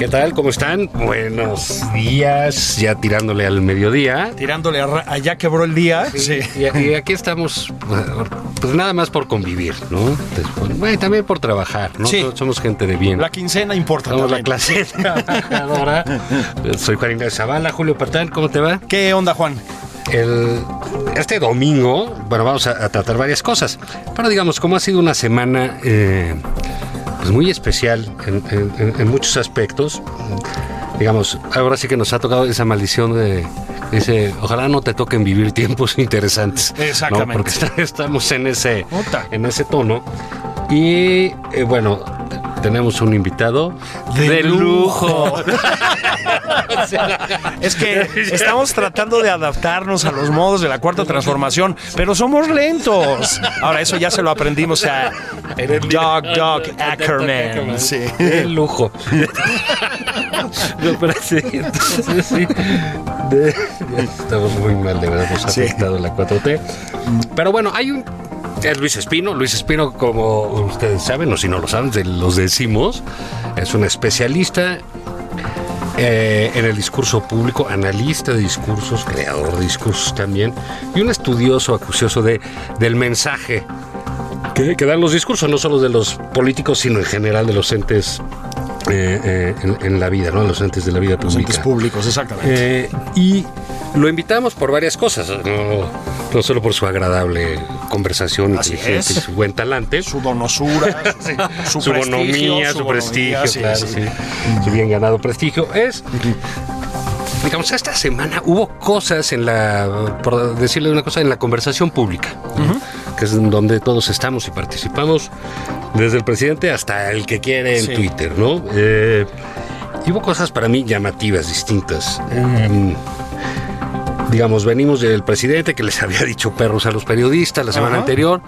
¿Qué tal? ¿Cómo están? Buenos días, ya tirándole al mediodía. Tirándole a allá quebró el día. Sí. Y, y aquí estamos, pues nada más por convivir, ¿no? Después, bueno, y también por trabajar, ¿no? Sí. Somos- gente de bien. La quincena importa Somos la también. clase trabajadora. Soy Juan Ignacio Zavala, Julio Patán, ¿cómo te va? ¿Qué onda, Juan? El, este domingo, bueno, vamos a, a tratar varias cosas, pero digamos, como ha sido una semana eh, pues muy especial en, en- en- en muchos aspectos, digamos, ahora sí que nos ha tocado esa maldición de, dice, ojalá no te toquen vivir tiempos interesantes. ¿no? Exactamente. Porque está- estamos en ese, en ese tono. Y eh, bueno, tenemos un invitado De lujo. Es que estamos tratando de adaptarnos a los modos de la cuarta transformación, pero somos lentos. Ahora, eso ya se lo aprendimos a Doc Doc Ackerman. Sí. De lujo. No, pero sí, entonces sí. De- estamos muy mal, de verdad, nos ha Sí. afectado la 4T. Pero bueno, hay un. Es Luis Espino. Luis Espino, como ustedes saben, o si no lo saben, los decimos, es un especialista eh, en el discurso público, analista de discursos, creador de discursos también, y un estudioso acucioso de, del mensaje que, que dan los discursos, no solo de los políticos, sino en general de los entes eh, eh, en, en la vida, ¿no? Los entes de la vida Los entes pública. públicos, exactamente. Eh, y lo invitamos por varias cosas, no, no solo por su agradable conversación, Así inteligencia es. y su buen talante, Su donosura, su, su, prestigio, bonomía, su, prestigio, sí, claro, sí. sí, su bien ganado prestigio. Es, digamos, esta semana hubo cosas en la, por decirle una cosa, en la conversación pública, que es donde todos estamos y participamos, desde el presidente hasta el que quiere en. Twitter, ¿no? Eh, y hubo cosas para mí llamativas, distintas. Digamos, venimos del presidente que les había dicho perros a los periodistas la semana Ajá. anterior,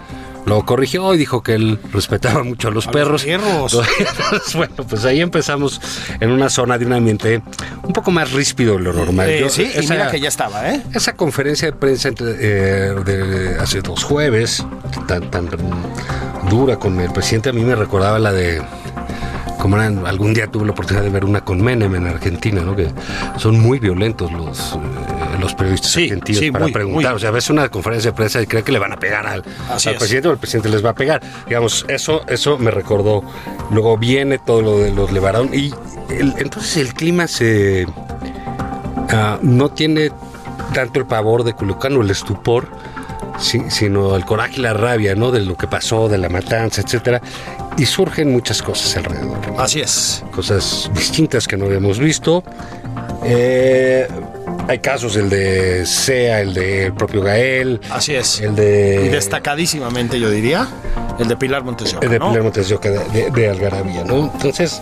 lo corrigió y dijo que él respetaba mucho a los A los perros. perros. Bueno, pues ahí empezamos en una zona de un ambiente un poco más ríspido de lo normal. Eh, Yo- sí, y esa- mira que ya estaba, ¿eh? esa conferencia de prensa entre, eh, de hace dos jueves, tan, tan dura con el presidente, a mí me recordaba la de. Como eran, algún día tuve la oportunidad de ver una con Menem en Argentina, ¿no? Que son muy violentos los, eh, los periodistas Sí, argentinos sí, para muy, preguntar. muy. O sea, ves una conferencia de prensa y cree que le van a pegar al, al es. presidente o el presidente les va a pegar. Digamos, eso, eso me recordó. Luego viene todo lo de los Levarón y el- entonces el clima se ah, no tiene tanto el pavor de Culhuacán o el estupor, si- sino el coraje y la rabia, ¿no? De lo que pasó, de la matanza, etcétera. Y surgen muchas cosas alrededor. Así es. Cosas distintas que no habíamos visto. Eh, hay casos, el de Sea, el del propio Gael, Así es. el de... Y destacadísimamente, yo diría, el de Pilar Montes de Oca, El de ¿no? Pilar Montes de de, de- de Algarabía, ¿no? Entonces,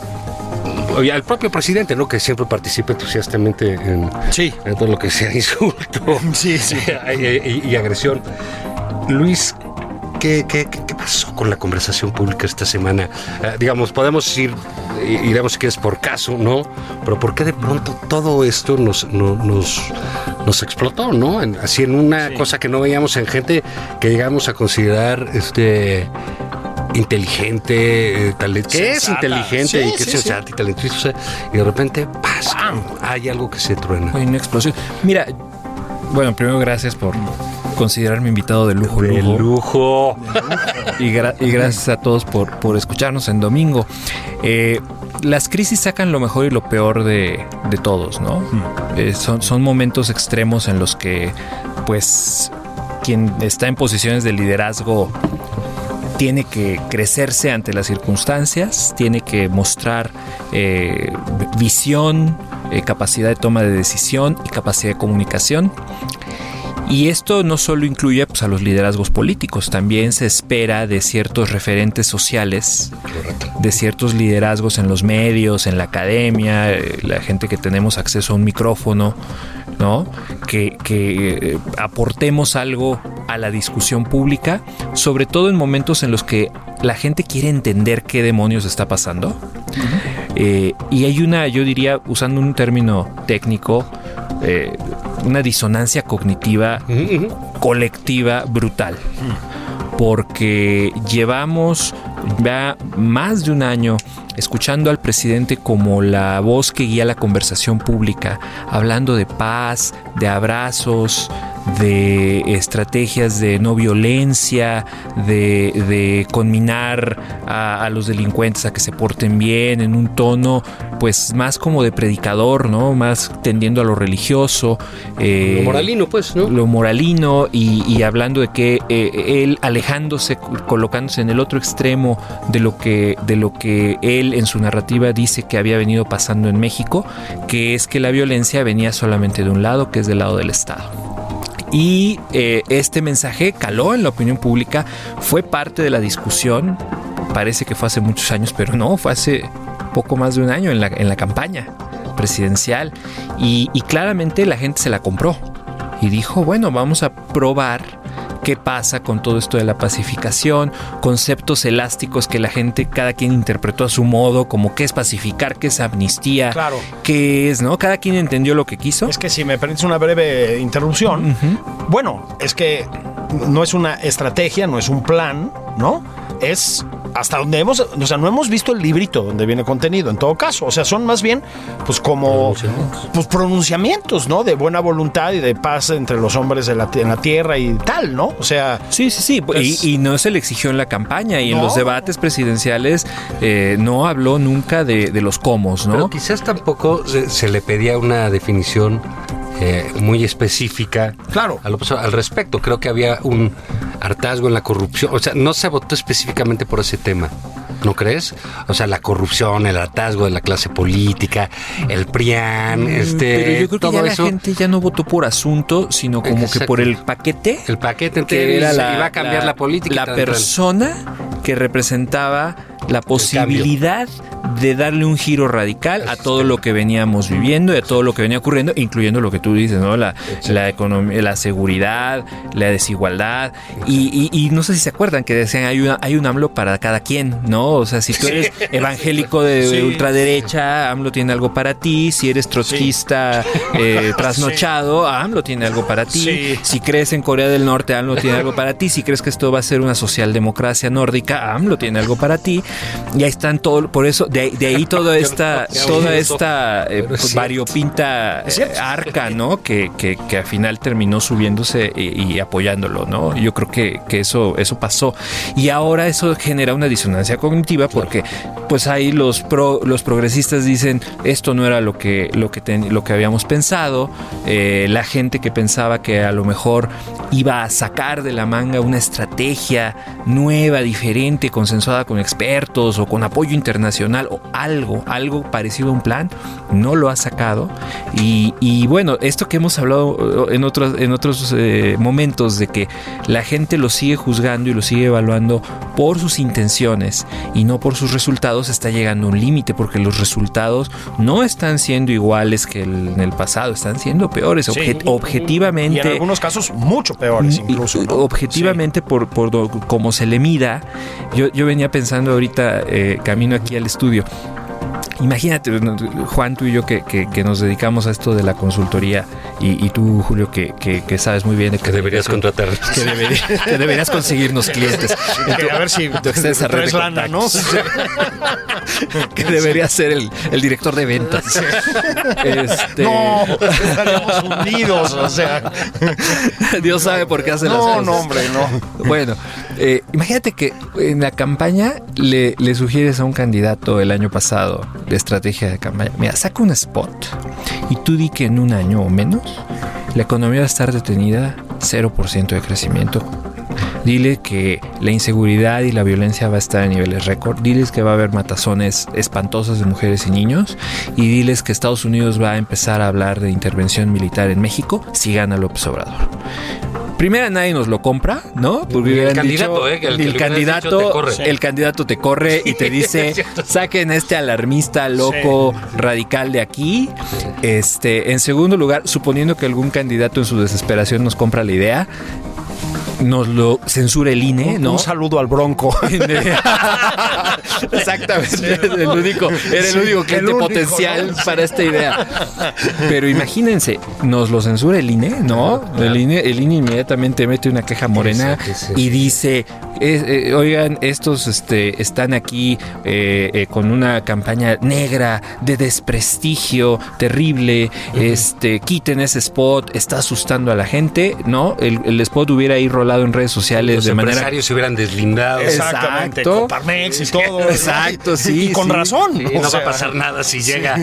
al propio presidente, ¿no? Que siempre participa entusiastamente en, Sí. en todo lo que sea insulto Sí, sí. y, y- y agresión. Luis, ¿qué, qué, qué- pasó con la conversación pública esta semana? Eh, digamos, podemos ir, iremos si quieres por caso, ¿no? Pero ¿por qué de pronto todo esto nos, no- nos, nos explotó, ¿no? En- así en una Sí. cosa que no veíamos en gente que llegamos a considerar este inteligente, eh, talent- que es inteligente Sí, y que sí, es sí. y talentosa, y de repente, ¡paz! hay algo que se truena. Hay una explosión. Mira, bueno, primero gracias por considerarme invitado de lujo. De lujo. lujo. Y, gra- y gracias a todos por, por escucharnos en domingo. Eh, las crisis sacan lo mejor y lo peor de, de todos, ¿no? Eh, son, son momentos extremos en los que, pues, quien está en posiciones de liderazgo tiene que crecerse ante las circunstancias, tiene que mostrar eh, visión, eh, capacidad de toma de decisión y capacidad de comunicación. Y esto no solo incluye pues, a los liderazgos políticos, también se espera de ciertos referentes sociales, de ciertos liderazgos en los medios, en la academia, eh, la gente que tenemos acceso a un micrófono, ¿no? Que, que, eh, aportemos algo a la discusión pública, sobre todo en momentos en los que la gente quiere entender qué demonios está pasando. Eh, y hay una, yo diría, usando un término técnico, eh, una disonancia cognitiva colectiva brutal. Porque llevamos ya más de un año escuchando al presidente como la voz que guía la conversación pública, hablando de paz, de abrazos, de estrategias de no violencia, de, de conminar a, a, los delincuentes a que se porten bien en un tono pues más como de predicador, ¿no? Más tendiendo a lo religioso. Eh, lo moralino, pues, ¿no? Lo moralino y, y hablando de que eh, él alejándose, colocándose en el otro extremo de lo que de lo que él en su narrativa dice que había venido pasando en México, que es que la violencia venía solamente de un lado, que es del lado del Estado. Y eh, este mensaje caló en la opinión pública, fue parte de la discusión, parece que fue hace muchos años, pero no, fue hace poco más de un año en la, en la campaña presidencial. Y, y claramente la gente se la compró y dijo, bueno, vamos a probar qué pasa con todo esto de la pacificación, conceptos elásticos que la gente, cada quien interpretó a su modo, como qué es pacificar, qué es amnistía, Claro. qué es, ¿no? Cada quien entendió lo que quiso. Es que si me permites una breve interrupción, bueno, es que no es una estrategia, no es un plan, ¿no? Es hasta donde hemos, o sea, no hemos visto el librito donde viene contenido, en todo caso. O sea, son más bien, pues como, pues pronunciamientos, ¿no? De buena voluntad y de paz entre los hombres de la, en la tierra y tal, ¿no? O sea, Sí, sí, sí. Y, y no se le exigió en la campaña y en los debates presidenciales eh, no habló nunca de, de los comos, ¿no? Pero quizás tampoco se, se le pedía una definición eh, muy específica Claro. al respecto. Creo que había un hartazgo en la corrupción. O sea, no se votó específicamente por ese tema. ¿No crees? O sea, la corrupción, el hartazgo de la clase política, el PRIAN, este, Mm, Pero yo creo que ya la gente ya no votó por asunto, sino como que por el paquete El paquete que entero era la, iba a cambiar la, política. la tal, tal. persona que representaba la posibilidad de darle un giro radical a todo lo que veníamos viviendo y a todo lo que venía ocurriendo, incluyendo lo que tú dices, ¿no? La, la economía, la seguridad, la desigualdad. Y, y- y no sé si se acuerdan que decían hay, una, hay un AMLO para cada quien, ¿no? O sea, si tú eres evangélico de Sí. ultraderecha, AMLO tiene algo para ti. Si eres trotskista eh, trasnochado, AMLO tiene algo para ti. Sí. Si crees en Corea del Norte, AMLO tiene algo para ti. Si crees que esto va a ser una socialdemocracia nórdica, AMLO tiene algo para ti. Y ahí están todo, por eso, de, de ahí toda esta, toda esta eh, variopinta eh, arca, ¿no? Que, que, que al final terminó subiéndose y, y apoyándolo, ¿no? Yo creo que, que eso, eso pasó. Y ahora eso genera una disonancia cognitiva porque pues ahí los pro, los progresistas dicen esto no era lo que, lo que, ten- lo que habíamos pensado. Eh, la gente que pensaba que a lo mejor iba a sacar de la manga una estrategia nueva, diferente, consensuada con expertos o con apoyo internacional o algo, algo parecido a un plan, no lo ha sacado. Y, y bueno, esto que hemos hablado eh, en otros, en otros eh, momentos de que la gente lo sigue juzgando y lo sigue evaluando por sus intenciones y no por sus resultados, está llegando a un límite porque los resultados no están siendo iguales que el- en el pasado, están siendo peores. Sí. Obje- Y objetivamente. en algunos casos mucho peores incluso. Y- ¿no? Objetivamente, por, por do- como se le mida, yo, yo venía pensando ahorita, eh, camino aquí al estudio. radio Imagínate, no, Juan, tú y yo que, que- que nos dedicamos a esto de la consultoría y, y tú, Julio, que, que- que sabes muy bien de Que deberías contratar. que, debería- que deberías conseguirnos clientes. A ver si extensa red de lana, ¿no? que deberías ser el, el director de ventas. Este, No, estaríamos hundidos, o sea. Dios sabe por qué hace las No, cosas. no, hombre, no. Bueno, eh, imagínate que en la campaña le, le sugieres a un candidato el año pasado de estrategia de campaña, mira, saca un spot y tú di que en un año o menos la economía va a estar detenida 0% de crecimiento. Dile que la inseguridad y la violencia va a estar a niveles récord. Diles que va a haber matazones espantosas de mujeres y niños. Y diles que Estados Unidos va a empezar a hablar de intervención militar en México si gana López Obrador. Primera nadie nos lo compra, ¿no? Porque El candidato, ¿eh? Que el que candidato, dicho te corre. el candidato te corre y te dice, saquen este alarmista loco radical de aquí. Este, en segundo lugar, suponiendo que algún candidato en su desesperación nos compra la idea, nos lo censura el INE, ¿no? Un saludo al Bronco. Exactamente, era el único, era el único el cliente único, potencial ¿no? para esta idea. Pero imagínense, nos lo censura el INE, ¿no? El, INE, el INE inmediatamente mete una queja morena y dice, eh, eh, oigan, estos este, están aquí eh, eh, con una campaña negra de desprestigio terrible, este, quiten ese spot, está asustando a la gente, ¿no? El, el spot hubiera ahí rolado en redes sociales Los de manera empresarios se hubieran deslindado. Exactamente. Exacto. Coparmex y todo. Exacto, sí, Y con sí. razón. Sí, no va sea, a pasar nada si llega.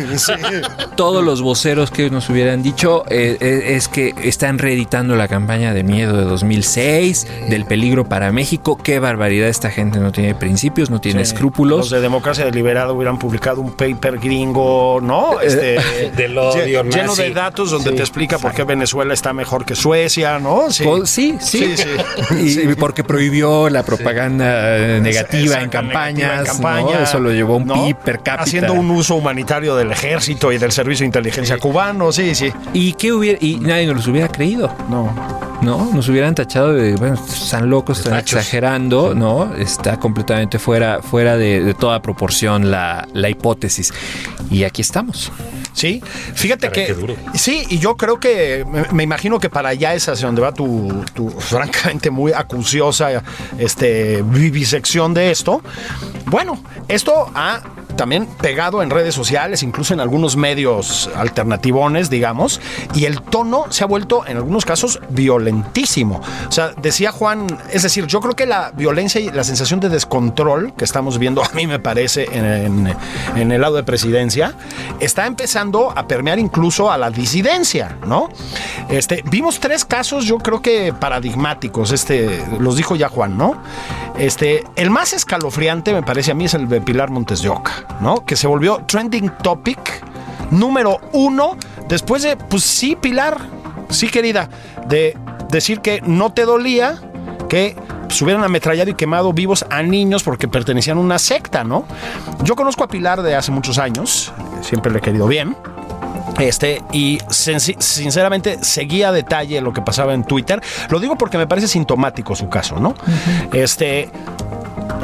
todos los voceros que nos hubieran dicho eh, eh, es que están reeditando la campaña de miedo de 2006, del peligro para México. Qué barbaridad, esta gente no tiene principios, no tiene Sí. escrúpulos. Los de Democracia Deliberada hubieran publicado un paper gringo, ¿no? Este, Del odio lle- lleno de datos donde Sí, te explica por qué Venezuela está mejor que Suecia, ¿no? Sí. Sí, sí. Sí, sí. Y porque prohibió la propaganda eh, negativa en campañas. negativa en campaña, ¿no? Eso lo llevó un ¿no? PIB per cápita. Haciendo un uso humanitario del ejército y del servicio de inteligencia cubano, sí, sí. ¿Y qué hubiera? Y nadie nos los hubiera creído. No. ¿no? Nos hubieran tachado de, bueno, están locos, están Fachos. ¿No? Está completamente fuera, fuera de, de toda proporción la, la hipótesis. Y aquí estamos. Sí, fíjate Caray, que duro. sí, y yo creo que me, me imagino que para allá es hacia donde va tu, tu francamente muy acuciosa este vivisección de esto. Bueno, esto ha también pegado en redes sociales, incluso en algunos medios alternativones, digamos, y el tono se ha vuelto en algunos casos violentísimo. O sea, decía Juan, es decir, yo creo que la violencia y la sensación de descontrol que estamos viendo, a mí me parece, en, el lado de presidencia, está empezando a permear incluso a la disidencia, ¿no? Este, vimos tres casos, yo creo que paradigmáticos, este, los dijo ya Juan, ¿no? Este, el más escalofriante, me parece a mí, es el de Pilar Montes de Oca, ¿no? Que se volvió trending topic número uno, después de, pues sí, Pilar, sí, querida, de decir que no te dolía, que pues, hubieran ametrallado y quemado vivos a niños porque pertenecían a una secta, ¿no? Yo conozco a Pilar de hace muchos años, siempre le he querido bien. Este, y sinceramente seguía a detalle lo que pasaba en Twitter. Lo digo porque me parece sintomático su caso, ¿no? Este,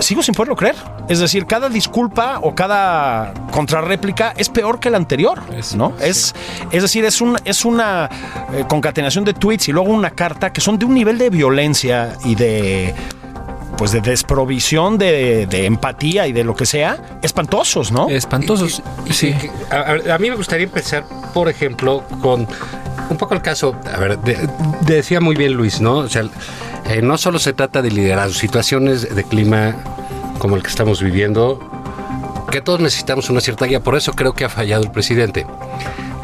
sigo sin poderlo creer. Es decir, cada disculpa o cada contrarréplica es peor que la anterior, ¿no? Es, es decir, es, un, es una eh, concatenación de tweets y luego una carta que son de un nivel de violencia y de pues de desprovisión de, de empatía y de lo que sea, espantosos, ¿no? Espantosos. Sí. A, a- a mí me gustaría empezar, por ejemplo, con un poco el caso, a ver, de- decía muy bien Luis, ¿no? O sea, eh, no solo se trata de liderazgo, situaciones de clima como el que estamos viviendo, que todos necesitamos una cierta guía, por eso creo que ha fallado el presidente.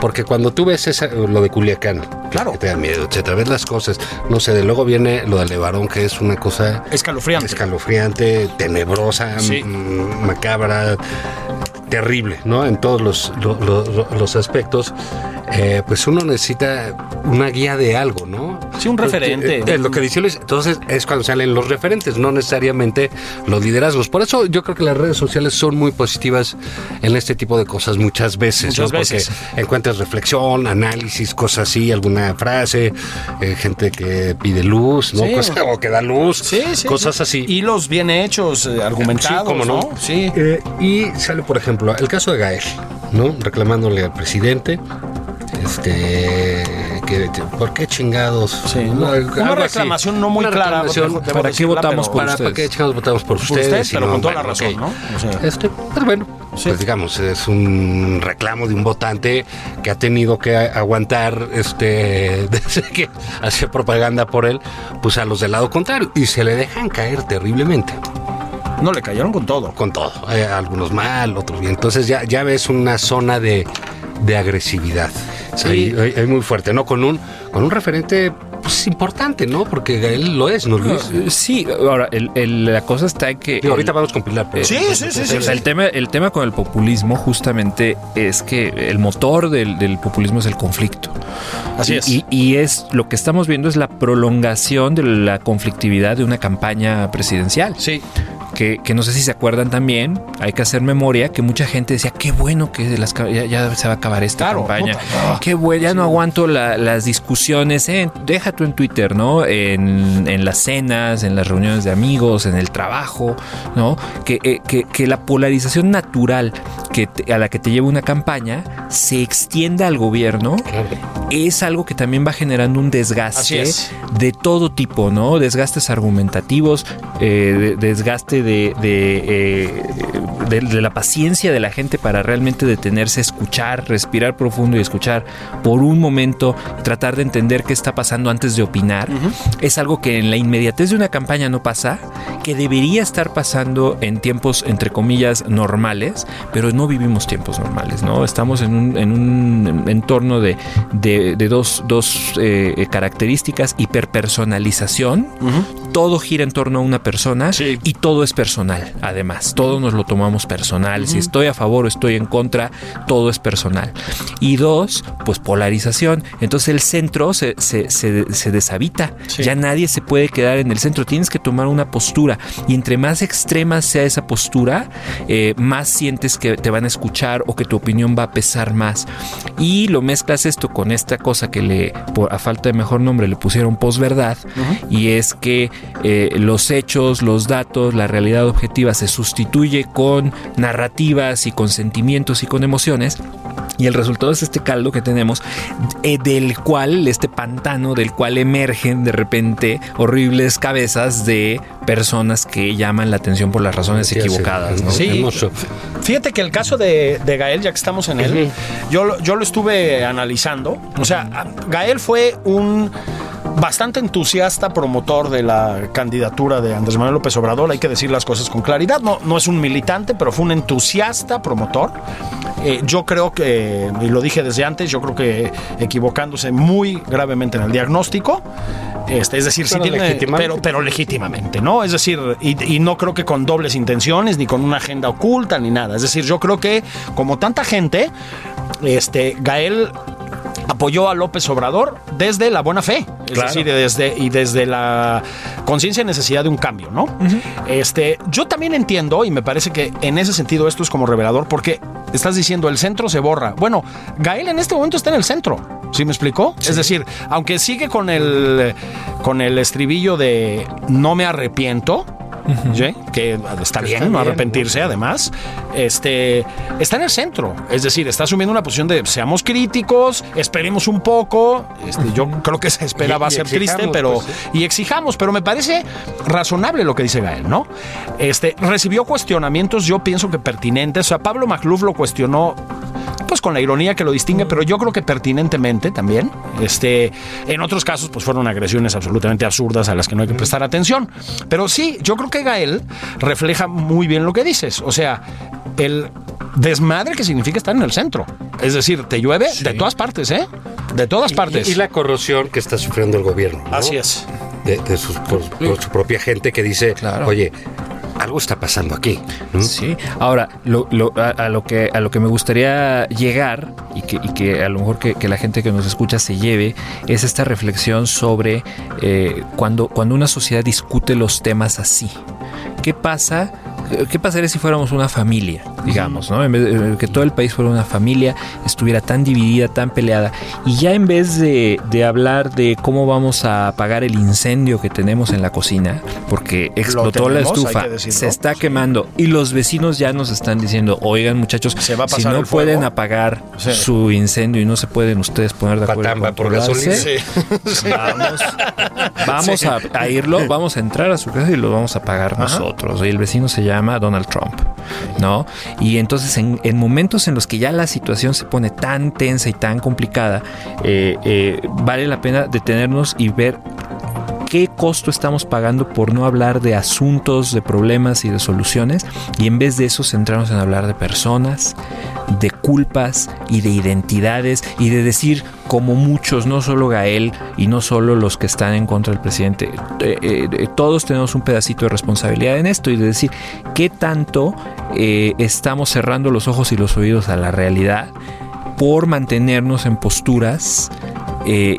Porque cuando tú ves esa- lo de Culiacán, Claro. que te da miedo, etcétera, ves las cosas, no sé, de luego viene lo de Levarón, que es una cosa Escalofriante. escalofriante, tenebrosa, Sí. macabra, terrible, ¿no? En todos los, lo- lo- los aspectos. Eh, pues uno necesita una guía de algo, ¿no? Sí, un referente. Eh, lo que dice Luis. Entonces es cuando salen los referentes, no necesariamente los liderazgos. Por eso yo creo que las redes sociales son muy positivas en este tipo de cosas muchas veces. Muchas ¿no? veces. Porque encuentras reflexión, análisis, cosas así, alguna frase, eh, gente que pide luz, ¿no? Sí. O que da luz, Sí, sí, cosas sí. así. Hilos bien hechos, eh, argumentados. Sí, cómo no. Sí. Eh, y sale, por ejemplo, el caso de Gael, ¿no? Reclamándole al presidente. Este. Que, ¿Por qué chingados? Sí, No, una así. reclamación no muy Una clara. debo ¿Para qué votamos por ¿Para, ustedes? ¿Para qué chingados votamos por Por ustedes? usted, pero con toda la razón. ¿no? O sea- Este, pues bueno, pues digamos, es un reclamo de un votante que ha tenido que aguantar, este, desde que hace propaganda por él, pues a los del lado contrario, y se le dejan caer terriblemente No, le cayeron con todo. con todo. Eh, algunos mal, otros bien. Entonces ya, ya ves una zona de, de agresividad. Sí. Ahí- ahí- ahí muy fuerte, ¿no? Con un, con un referente pues, es importante, ¿no? Porque Gael lo es, ¿no, Luis? Sí, ahora, el- el- la cosa está en que... Digo, ahorita el- vamos con Pilar. pero- Sí, sí, sí, sí. O sea, el, tema, el tema con el populismo justamente es que el motor del, del populismo es el conflicto. Así Y- es. Y, y es lo que estamos viendo es la prolongación de la conflictividad de una campaña presidencial. Sí. Que, que no sé si se acuerdan también, hay que hacer memoria, que mucha gente decía, qué bueno que las ya, ya se va a acabar esta Claro, campaña. puta, no. Qué bueno, ya no aguanto la- las discusiones, eh, deja tú en Twitter, ¿no? En, en las cenas, en las reuniones de amigos, en el trabajo, ¿no? Que, eh, que, que la polarización natural que te- a la que te lleva una campaña se extienda al gobierno es algo que también va generando un desgaste es. de todo tipo, ¿no? Desgastes argumentativos, eh, de- desgaste de, de, eh, de- de la paciencia de la gente para realmente detenerse, escuchar, respirar profundo y escuchar por un momento, tratar de entender qué está pasando antes de opinar. Es algo que en la inmediatez de una campaña no pasa, que debería estar pasando en tiempos, entre comillas, normales, pero no vivimos tiempos normales, ¿no? Estamos en un, en un entorno de, de- dos, dos, eh, características, hiperpersonalización, todo gira en torno a una persona Sí. y todo es personal, además, todo nos lo tomamos personal, si estoy a favor o estoy en contra, todo es personal. Y dos, pues polarización, entonces el centro se, se- se- se deshabita, Sí. ya nadie se puede quedar en el centro, tienes que tomar una postura. Y entre más extrema sea esa postura, eh, más sientes que te van a escuchar o que tu opinión va a pesar más. Y lo mezclas esto con esta cosa que le, por, a falta de mejor nombre, le pusieron posverdad, y es que eh, los hechos, los datos, la realidad objetiva se sustituye con narrativas y con sentimientos y con emociones. Y el resultado es este caldo que tenemos, eh, del cual, este pantano, del cual emergen de repente horribles cabezas de personas que llaman la atención por las razones Sí, equivocadas. ¿no? Sí. Hermoso. Fíjate que el caso de, de Gael, ya que estamos en él, yo, yo lo estuve analizando. O sea, Gael fue un bastante entusiasta promotor de la candidatura de Andrés Manuel López Obrador. Hay que decir las cosas con claridad. No, no es un militante, pero fue un entusiasta promotor. Eh, yo creo que, y lo dije desde antes, yo creo que equivocándose muy gravemente en el diagnóstico. Este, es decir, sí tiene, legítimamente. pero, pero legítimamente, ¿no? Es decir, y, y no creo que con dobles intenciones, ni con una agenda oculta, ni nada. Es decir, yo creo que, como tanta gente, este, Gael apoyó a López Obrador desde la buena fe, es Claro. decir, desde, y desde la conciencia y necesidad de un cambio, ¿no? Este, yo también entiendo, y me parece que en ese sentido esto es como revelador, porque estás diciendo el centro se borra. Bueno, Gael en este momento está en el centro. ¿Sí me explicó? Es decir, aunque sigue con el con el estribillo de no me arrepiento, ¿sí? que está bien, no arrepentirse además, este, está en el centro. Es decir, está asumiendo una posición de seamos críticos, esperemos un poco. Este, yo creo que se esperaba Y- y ser triste, pero pues, sí. y exijamos, pero me parece razonable lo que dice Gael, ¿no? Este, recibió cuestionamientos, yo pienso que pertinentes. O sea, Pablo Macluf lo cuestionó pues con la ironía que lo distingue, pero yo creo que pertinentemente también. Este, en otros casos, pues fueron agresiones absolutamente absurdas a las que no hay que prestar atención. Pero sí, yo creo que Gael refleja muy bien lo que dices. O sea, el desmadre que significa estar en el centro. Es decir, te llueve de todas partes, ¿eh? De todas partes. Y, y la corrosión que está sufriendo el gobierno. ¿no? Así es. De, de sus- por, por su propia gente que dice, Claro. oye, algo está pasando aquí. Sí. Ahora, lo, lo- a, lo que, a lo que me gustaría llegar y que, y que a lo mejor que, que la gente que nos escucha se lleve es esta reflexión sobre eh, cuando, cuando una sociedad discute los temas así. ¿Qué pasa? ¿Qué pasaría si fuéramos una familia, digamos, ¿no? En vez de que todo el país fuera una familia, estuviera tan dividida, tan peleada, y ya en vez de, de hablar de cómo vamos a apagar el incendio que tenemos en la cocina, porque explotó la tenemos, estufa, se está quemando y los vecinos ya nos están diciendo, oigan muchachos, Se va a si no el fuego". pueden apagar Sí. su incendio y no se pueden ustedes poner de acuerdo. Patamba por gasolina. Vamos, vamos a, a irlo, vamos a entrar a su casa y lo vamos a pagar nosotros. Y el vecino se llama Donald Trump, ¿no? Y entonces en, en momentos en los que ya la situación se pone tan tensa y tan complicada, eh, eh, vale la pena detenernos y ver qué costo estamos pagando por no hablar de asuntos, de problemas y de soluciones y en vez de eso centrarnos en hablar de personas, de culpas y de identidades y de decir como muchos, no solo Gael y no solo los que están en contra del presidente, eh, eh, todos tenemos un pedacito de responsabilidad en esto y de decir qué tanto eh, estamos cerrando los ojos y los oídos a la realidad por mantenernos en posturas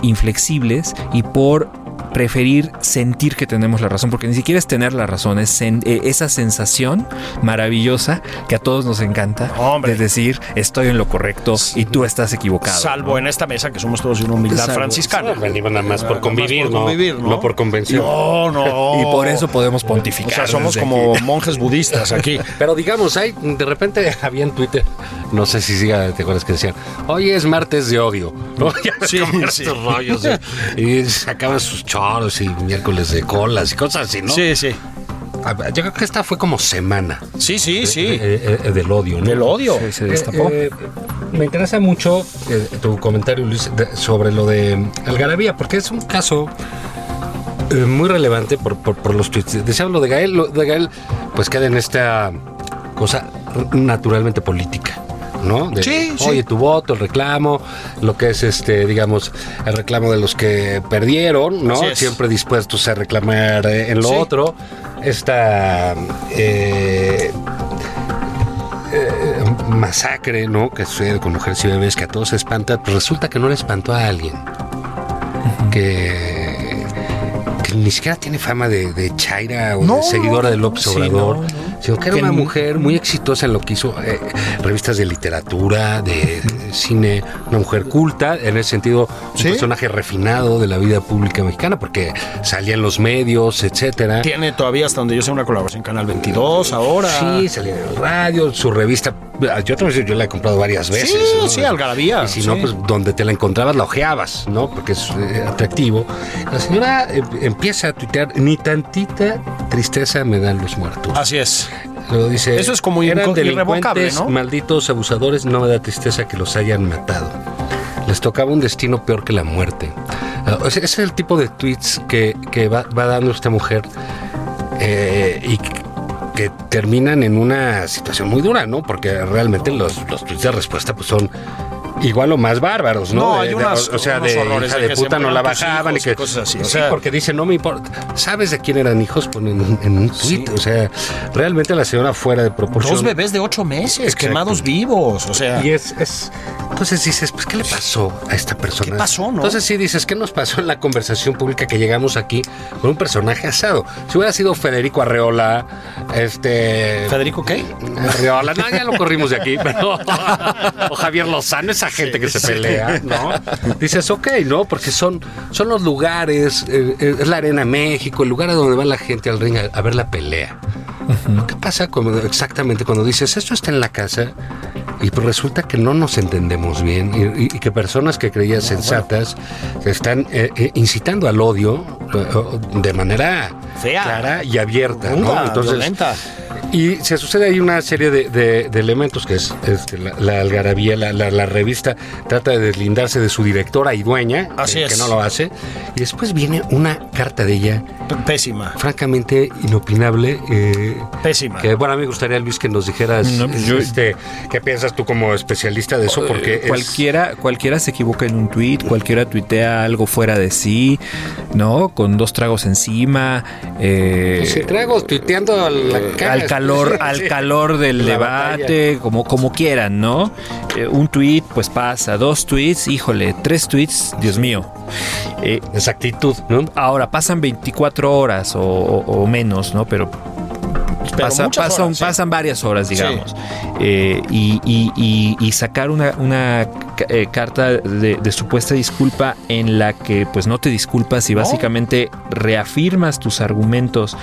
inflexibles y por preferir sentir que tenemos la razón, porque ni siquiera es tener la razón, es sen- eh, esa sensación maravillosa que a todos nos encanta Hombre. de decir estoy en lo correcto y tú estás equivocado. Salvo en esta mesa que somos todos de una humildad Salvo- franciscana. Venimos nada más por convivir, por ¿no? convivir, ¿no? No por convención. No, no. Y por eso podemos O pontificar. sea, somos como aquí. monjes budistas aquí. Pero digamos, hay, de repente había en Twitter, no sé si siga, te acuerdas que decían, hoy es martes de odio, ¿no? Sí, sí. rollos, y, y sacaban sus choros y miércoles de colas y cosas así, ¿no? Sí, sí. A ver, Yo creo que esta fue como semana Sí, sí, sí. eh, eh, del odio, ¿no? Del odio. Sí, se destapó. Eh, eh, me interesa mucho eh, tu comentario, Luis, de- sobre lo de Algarabía, porque es un caso eh, muy relevante por, por- por los tweets. Decía lo de Gael, lo de Gael, pues queda en esta cosa naturalmente política. ¿No? De, Sí, sí. Oye, tu voto, el reclamo, lo que es este, digamos, el reclamo de los que perdieron, ¿no? Siempre dispuestos a reclamar eh, en lo Sí. otro. Esta eh, eh, masacre, ¿no? Que sucede con mujeres y bebés, que a todos se espanta, pues resulta que no le espantó a alguien. Que, que ni siquiera tiene fama de, de Chaira o No, de seguidora de López sí, Obrador, no, no. Sino que era una mujer muy exitosa en lo que hizo eh, revistas de literatura, de, de cine, una mujer culta, en ese sentido, un Sí. personaje refinado de la vida pública mexicana, porque salía en los medios, etcétera. Tiene todavía, hasta donde yo sé, una colaboración en Canal 22 ahora. Sí, salía en el radio, su revista. Yo, decir, yo la he comprado varias veces. Sí, ¿no? sí, Algarabía, Y si sí. no, pues donde te la encontrabas la ojeabas, ¿no? Porque es eh, atractivo. La señora eh, empieza a tuitear, ni tantita tristeza me dan los muertos. Así es. Luego dice, Eso es como eran delincuentes, ¿no? malditos abusadores, no me da tristeza que los hayan matado. Les tocaba un destino peor que la muerte. Ah, ese es el tipo de tweets que, que va, va dando esta mujer eh, y que- que terminan en una situación muy dura, ¿no? Porque realmente los, los tweets de respuesta pues son igual o más bárbaros, ¿no? No, De- hay de- unas- o sea, unos de hija de de, puta no la bajaban y que cosas así, o sí, sea. porque dice no me importa. ¿Sabes de quién eran hijos? Ponen en un, en un tweet, o sea, realmente la señora fuera de proporción. Dos bebés de ocho meses Exacto. quemados vivos. O sea, Y es, es- Entonces dices, pues, ¿qué le pasó a esta persona? ¿Qué pasó, no? Entonces sí dices, ¿qué nos pasó en la conversación pública que llegamos aquí con un personaje asado? Si hubiera sido Federico Arreola, este... ¿Federico qué? Arreola, no, ya lo corrimos de aquí, pero... o Javier Lozano, esa gente que se pelea, ¿no? Dices, ok, ¿no? Porque son, son los lugares, eh, eh, es la Arena México, el lugar a donde va la gente al ring a, a ver la pelea. ¿Qué pasa cuando, exactamente cuando dices esto está en la casa y pues resulta que no nos entendemos bien y, y- y que personas que creías sensatas están eh, eh, incitando al odio eh, de manera Fea. clara y abierta, ¿no? Ruda, violenta. Y se sucede ahí una serie de, de- de elementos que es este, la, la algarabía, la, la- la revista trata de deslindarse de su directora y dueña, Así es. que no lo hace, y después viene una carta de ella P- Pésima. francamente inopinable. eh, Pésima. que bueno, a mí me gustaría, Luis, que nos dijeras No, pues yo- este, qué piensas tú como especialista de eso, porque es- cualquiera, cualquiera se equivoca en un tweet, cualquiera tuitea algo fuera de sí, ¿no? Con dos tragos encima. eh, si tragos tuiteando a la cara, al calor, sí, al calor del La debate, como, como quieran, ¿no? Eh, un tweet, pues pasa, dos tweets, híjole, tres tweets, Dios mío. Eh, Esa actitud, ¿no? ahora pasan 24 horas o, o- o menos, ¿no? Pero Pasa- muchas pasan, horas, sí. pasan varias horas, digamos. Eh, y, y- y- y sacar una, una eh, carta de, de supuesta disculpa en la que pues no te disculpas y No. básicamente reafirmas tus argumentos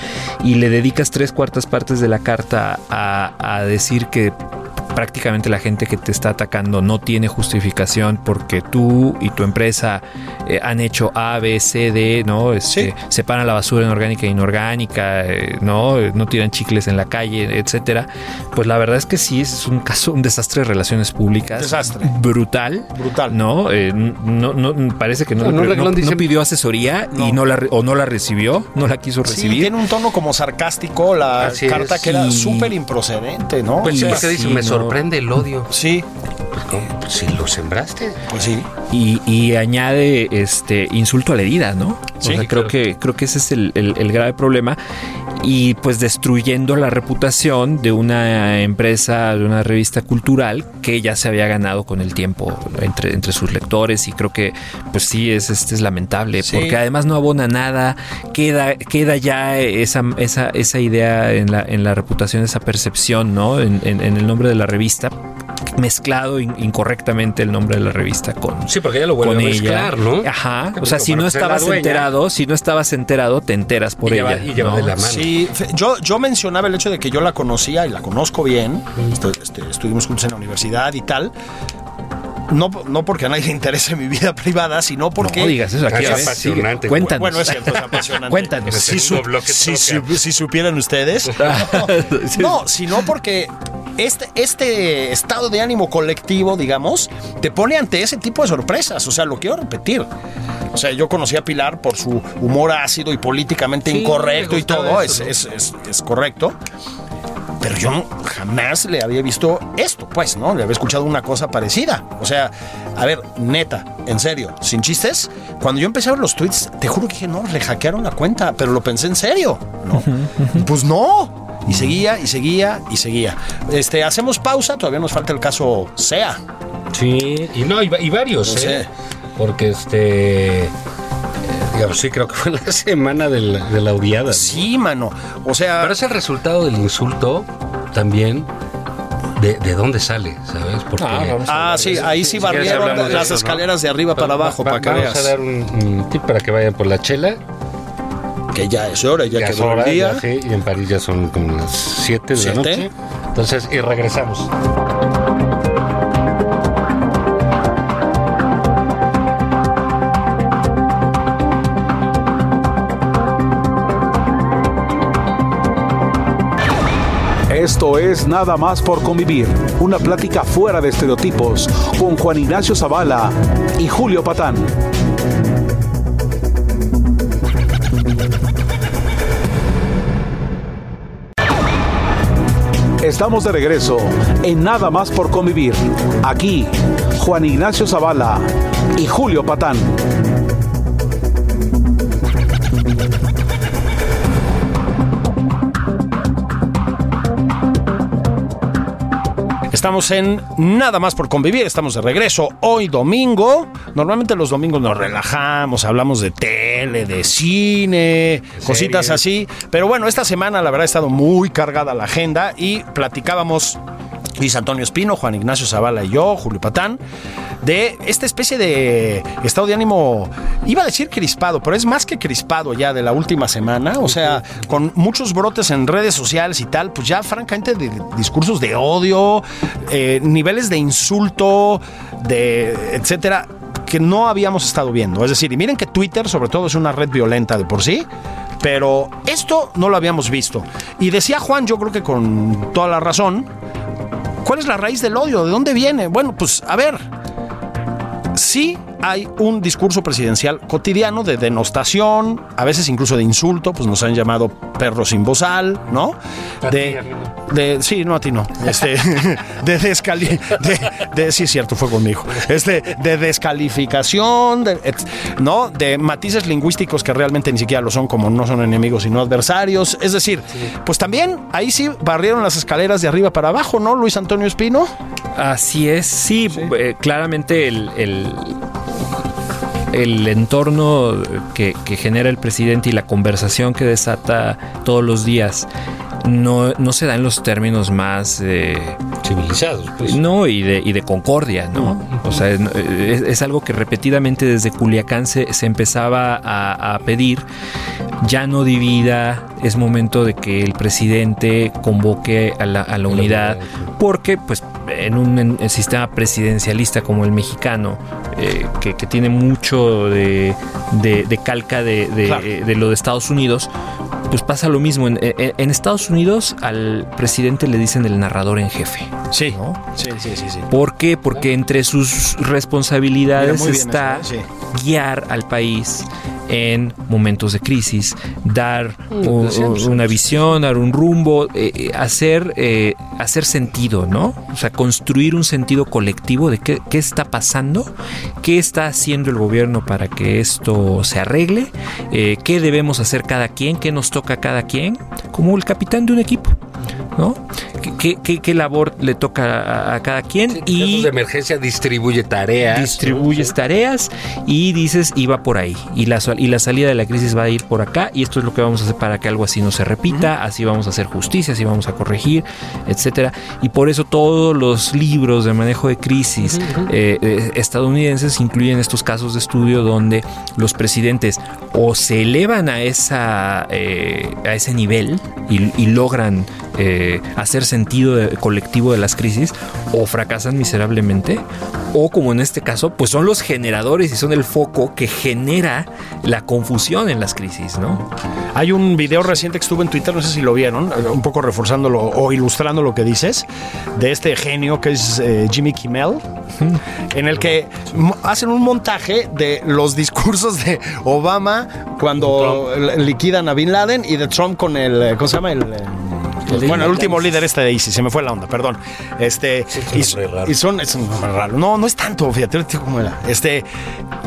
y le dedicas tres cuartas partes de la carta a, a decir que prácticamente la gente que te está atacando no tiene justificación porque tú y tu empresa eh, han hecho A, B, C, D, ¿no? Este, Sí. Separan la basura en orgánica e inorgánica, eh, ¿no? No tiran chicles en la calle, etcétera. Pues la verdad es que sí es un caso, un desastre de relaciones públicas. Desastre. Brutal. Brutal. ¿No? Eh, no, no, parece que no, No, le no, dice- no pidió asesoría y no la o no la recibió, no la quiso Sí, recibir. tiene un tono como sarcástico la Así carta es. que era súper improcedente, ¿no? Pues sí, porque dice, sí, me no. Sorprende el odio. sí, Pues, ¿cómo? Si lo sembraste. pues sí. y, y añade este insulto a la herida, ¿no? Sí, o sea, creo claro. que creo que ese es el, el- el grave problema y pues destruyendo la reputación de una empresa, de una revista cultural que ya se había ganado con el tiempo entre, entre sus lectores y creo que pues sí es este es lamentable Sí. porque además no abona nada, queda queda ya esa esa, esa idea en la en la reputación, esa percepción, ¿no? En, en- en el nombre de la revista mezclado in- incorrectamente el nombre de la revista con Sí, porque ya lo vuelve con a ella. mezclar, ¿no? Ajá. O sea, si no estabas enterado, si no estabas enterado, te enteras por Y ella. lleva- y lleva ¿no? de la mano. Sí, yo, yo mencionaba el hecho de que yo la conocía y la conozco bien. Este, este, estuvimos juntos en la universidad y tal. No, no porque a nadie le interese mi vida privada, sino porque. No digas eso aquí. Es apasionante, sigue. Cuéntanos. Bueno, es cierto, es apasionante. Cuéntanos. Su- su- si supieran ustedes. No, sino porque este, este estado de ánimo colectivo, digamos, te pone ante ese tipo de sorpresas. O sea, lo quiero repetir. O sea, yo conocí a Pilar por su humor ácido y políticamente Sí, incorrecto y todo, eso, es, ¿no? es, es- es correcto. Pero yo jamás le había visto esto, pues, ¿no? Le había escuchado una cosa parecida. O sea, a ver, neta, en serio, sin chistes, cuando yo empecé a ver los tweets, te juro que dije, no, le hackearon la cuenta, pero lo pensé en serio, ¿no? Pues no. Y seguía, y seguía, y seguía. Este, hacemos pausa, todavía nos falta el caso SEA. Sí, y no, y, va- y varios, No ¿eh? sé. Porque este. eh, Digamos, sí, creo que fue la semana de la, de la odiada. ¿no? Sí, mano. O sea, Pero es el resultado del insulto también. De, de dónde sale, ¿sabes? Porque ah, sí, ahí sí Si barrieron de las escaleras de arriba para Va- abajo, va- para que vamos veas. a dar un, un tip para que vayan por la chela. Que ya es hora, ya, Ya quedó hora, el día. ya, sí, y en París ya son como las 7 de la ¿Siete? noche. Entonces, y regresamos. Esto es Nada más por convivir, una plática fuera de estereotipos con Juan Ignacio Zavala y Julio Patán. Estamos de regreso en Nada más por convivir. Aquí, Juan Ignacio Zavala y Julio Patán. Estamos en Nada más por convivir, estamos de regreso hoy domingo. Normalmente los domingos nos relajamos, hablamos de tele, de cine, cositas así. Pero bueno, esta semana la verdad ha estado muy cargada la agenda y platicábamos Luis Antonio Espino, Juan Ignacio Zavala y yo, Julio Patán, de esta especie de estado de ánimo, iba a decir crispado, pero es más que crispado ya de la última semana, o sea, con muchos brotes en redes sociales y tal, pues ya francamente de discursos de odio, eh, niveles de insulto, de etcétera, que no habíamos estado viendo. Es decir, y miren que Twitter sobre todo es una red violenta de por sí. Pero esto no lo habíamos visto. Y decía Juan, yo creo que con toda la razón, ¿Cuál es la raíz del odio? ¿De dónde viene? Bueno, pues a ver, sí hay un discurso presidencial cotidiano de denostación, a veces incluso de insulto, pues nos han llamado perros sin bozal, ¿no? A ti, De, a mí de sí, no a ti no. Este, de descali, de, de- sí es cierto, fue conmigo. Este, de descalificación, de, et- ¿no? De matices lingüísticos que realmente ni siquiera lo son, como no son enemigos sino adversarios. Es decir, pues también ahí sí barrieron las escaleras de arriba para abajo, ¿no, Luis Antonio Espino? Así es, sí, eh, claramente el, el, el entorno que, que genera el presidente y la conversación que desata todos los días no, no se da en los términos más... eh, Civilizados, pues. no, y de, y de concordia, ¿no? O sea, es, es algo que repetidamente desde Culiacán se, se empezaba a, a pedir. Ya no divida, es momento de que el presidente convoque a la, a la unidad, porque pues en un en- sistema presidencialista como el mexicano, eh, que, que tiene mucho de, de- de calca de, Claro. eh, de lo de Estados Unidos, pues pasa lo mismo. En, en- Estados Unidos al presidente le dicen el narrador en jefe. Sí. ¿no? Sí, sí, sí, sí. ¿Por qué? Porque entre sus responsabilidades Mira, está eso, ¿eh? guiar al país en momentos de crisis, dar un- decíamos. una visión, dar un rumbo, eh, eh, hacer, eh, hacer sentido, ¿no? O sea, construir un sentido colectivo de qué, qué está pasando, qué está haciendo el gobierno para que esto se arregle, eh, qué debemos hacer cada quien, qué nos toca a cada quien, como el capitán de un equipo, ¿no? ¿Qué, qué- qué- qué labor le toca a, a cada quien? Y y de emergencia distribuye tareas. distribuyes tareas y dices y va por ahí y la, y la salida de la crisis va a ir por acá y esto es lo que vamos a hacer para que algo así no se repita así vamos a hacer justicia así vamos a corregir etcétera. Y por eso todos los libros de manejo de crisis eh, eh, estadounidenses incluyen estos casos de estudio donde los presidentes o se elevan a esa eh, a ese nivel y, y logran eh, hacer sentido de- colectivo de las crisis o fracasan miserablemente o como en este caso pues son los generadores y son el foco que genera la confusión en las crisis no Hay un video reciente que estuvo en Twitter, no sé si lo vieron, un poco reforzándolo o ilustrando lo que dices, de este genio que es eh, Jimmy Kimmel, en el que hacen un montaje de los discursos de Obama cuando liquidan a Bin Laden y de Trump con el, eh, ¿cómo se llama? El, de bueno, el último líder este de ISIS, se me fue la onda, perdón. Este, y, es un nombre raro. y son, es raro. No, no es tanto, fíjate, cómo era. Este,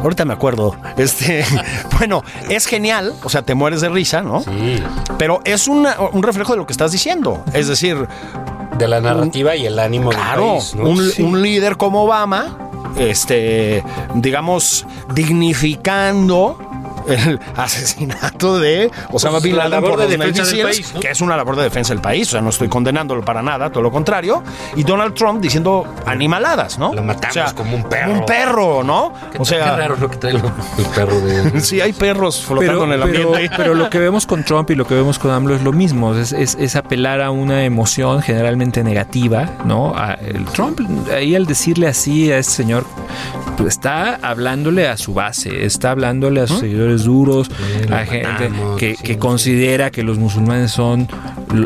ahorita me acuerdo. Este, bueno, es genial, o sea, te mueres de risa, ¿no? Sí. Pero es una- un reflejo de lo que estás diciendo. Es decir, De la narrativa y el ánimo claro, del país. ¿no? un, Sí. un líder como Obama, este, digamos, dignificando el asesinato de Osama Pues Bin la Laden por de los del Seals, país, ¿no? que es una labor de defensa del país, o sea, no estoy condenándolo para nada, todo lo contrario, y Donald Trump diciendo animaladas, ¿no? Lo matamos O sea, como un perro. Como un perro, ¿no? O sea, qué raro lo que trae el, perro de. sí hay perros flotando en el pero, ambiente. pero lo que vemos con Trump y lo que vemos con AMLO es lo mismo, es, es- es apelar a una emoción generalmente negativa, ¿no? A- el Trump, ahí al decirle así a ese señor, pues, está hablándole a su base, está hablándole a sus seguidores duros, lo a gente matamos, que, sí, que sí. considera que los musulmanes son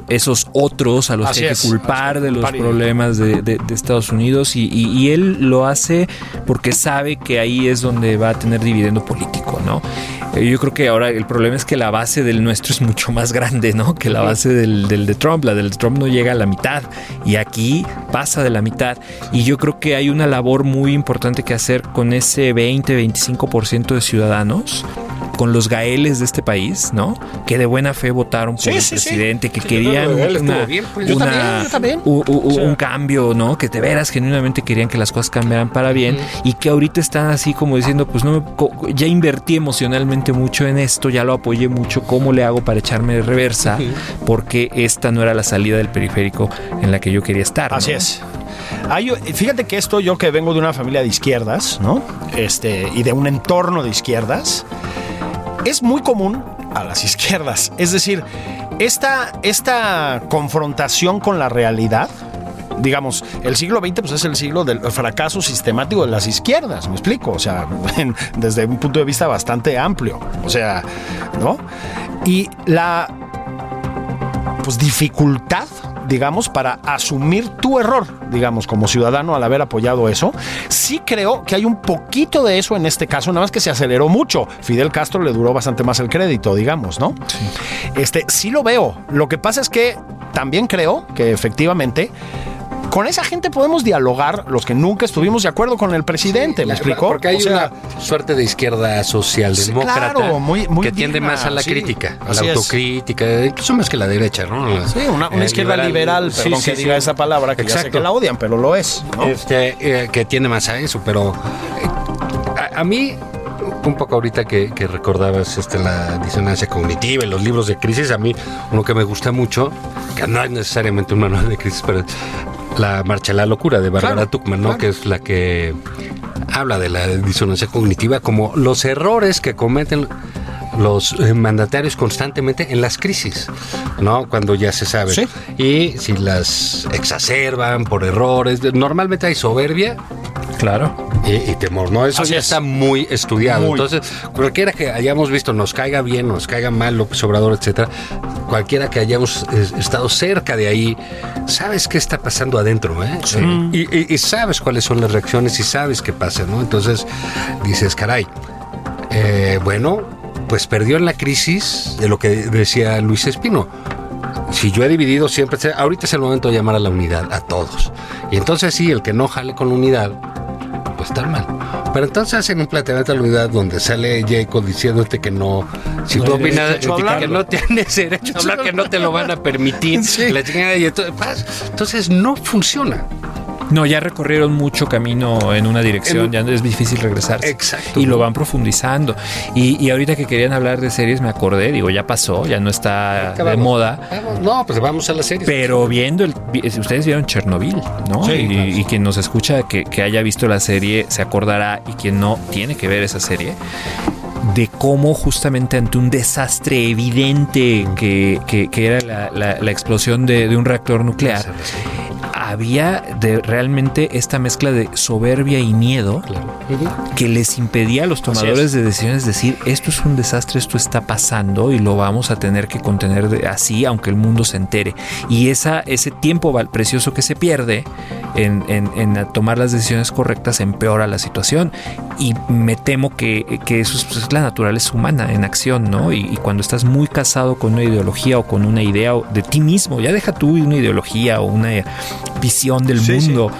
esos otros a los Así que hay es, que culpar de los problemas de, de- de Estados Unidos y, y- y él lo hace porque sabe que ahí es donde va a tener dividendo político, ¿no? Eh, Yo creo que ahora el problema es que la base del nuestro es mucho más grande, ¿no? Que la base del, del de Trump. La del Trump no llega a la mitad y aquí pasa de la mitad. Y yo creo que hay una labor muy importante que hacer con ese 20-25% de ciudadanos con los gaeles de este país, ¿no? Que de buena fe votaron por Sí, el sí, sí. presidente, que querían una- bien, pues. Yo una- también, yo también. u- u- O sea- un cambio, ¿no? Que de veras genuinamente querían que las cosas cambiaran para bien y que ahorita están así como diciendo, pues no, ya invertí emocionalmente mucho en esto, ya lo apoyé mucho, ¿cómo le hago para echarme de reversa? Porque esta no era la salida del periférico en la que yo quería estar. ¿no? Así es. Hay- fíjate que esto, yo que vengo de una familia de izquierdas, ¿no? Este, y de un entorno de izquierdas, es muy común a las izquierdas. Es decir, esta, esta confrontación con la realidad, digamos, el siglo XX pues es el siglo del fracaso sistemático de las izquierdas, me explico, o sea, desde un punto de vista bastante amplio, o sea, ¿no? Y la pues dificultad, digamos, para asumir tu error, digamos, como ciudadano al haber apoyado eso. Sí creo que hay un poquito de eso en este caso, nada más que se aceleró mucho. Fidel Castro le duró bastante más el crédito, digamos, ¿no? Este, sí lo veo. Lo que pasa es que también creo que efectivamente con esa gente podemos dialogar los que nunca estuvimos de acuerdo con el presidente, ¿me La- explicó? Porque hay O sea, una suerte de izquierda socialdemócrata claro, muy- muy que tiende más a la sí, crítica, a la es. autocrítica, incluso más que la derecha, ¿no? Sí, una, una Eh, izquierda liberal, sí, perdón que diga esa palabra, que ya sé que la odian, pero lo es. ¿no? Este, eh, que tiene más a eso, pero eh, a, a mí, un poco ahorita que, que recordabas este, la disonancia cognitiva y los libros de crisis, a mí uno que me gusta mucho, que no es necesariamente un manual de crisis, pero la marcha a la locura de Barbara Claro, Tuchman, ¿no? claro. Que es la que habla de la disonancia cognitiva como los errores que cometen los eh, mandatarios constantemente en las crisis, ¿no? Cuando ya se sabe. Sí. Y si las exacerban por errores, normalmente hay soberbia Claro. Y, y temor, ¿no? Eso Así ya es. está muy estudiado. Muy. Entonces, cualquiera que hayamos visto, nos caiga bien, nos caiga mal López Obrador, etcétera, cualquiera que hayamos estado cerca de ahí, sabes qué está pasando adentro, ¿eh? Y, y- y sabes cuáles son las reacciones y sabes qué pasa, ¿no? Entonces, dices, caray, eh, bueno, pues perdió en la crisis de lo que decía Luis Espino. Si yo he dividido siempre, ahorita es el momento de llamar a la unidad, a todos. Y entonces sí, el que no jale con la unidad, mal. Pero entonces hacen un planteamiento de la unidad donde sale Jacob diciéndote que no, si No tú opinas que no tienes derecho a hablar, que no te lo van a permitir. Sí. la chingada, y entonces, pas- entonces no funciona. No, ya recorrieron mucho camino en una dirección, En- ya es difícil regresar. Exacto. Y lo van profundizando. Y, y ahorita que querían hablar de series, me acordé, digo, ya pasó, ya no está de moda. Vamos, no, pues vamos a la serie. Pero viendo el. Ustedes vieron Chernobyl, ¿no? Sí, y, claro. y quien nos escucha que, que haya visto la serie se acordará, y quien no tiene que ver esa serie, de cómo justamente ante un desastre evidente que, que- que era la, la- la explosión de, de un reactor nuclear, había de realmente esta mezcla de soberbia y miedo que les impedía a los tomadores de decisiones decir esto es un desastre, esto está pasando y lo vamos a tener que contener de- así aunque el mundo se entere. Y esa, ese tiempo precioso que se pierde en, en- en tomar las decisiones correctas empeora la situación. Y me temo que, que eso es, pues, es la naturaleza humana en acción, ¿no? Y, y cuando estás muy casado con una ideología o con una idea de ti mismo, ya deja tú una ideología o una visión del Sí, sí. mundo,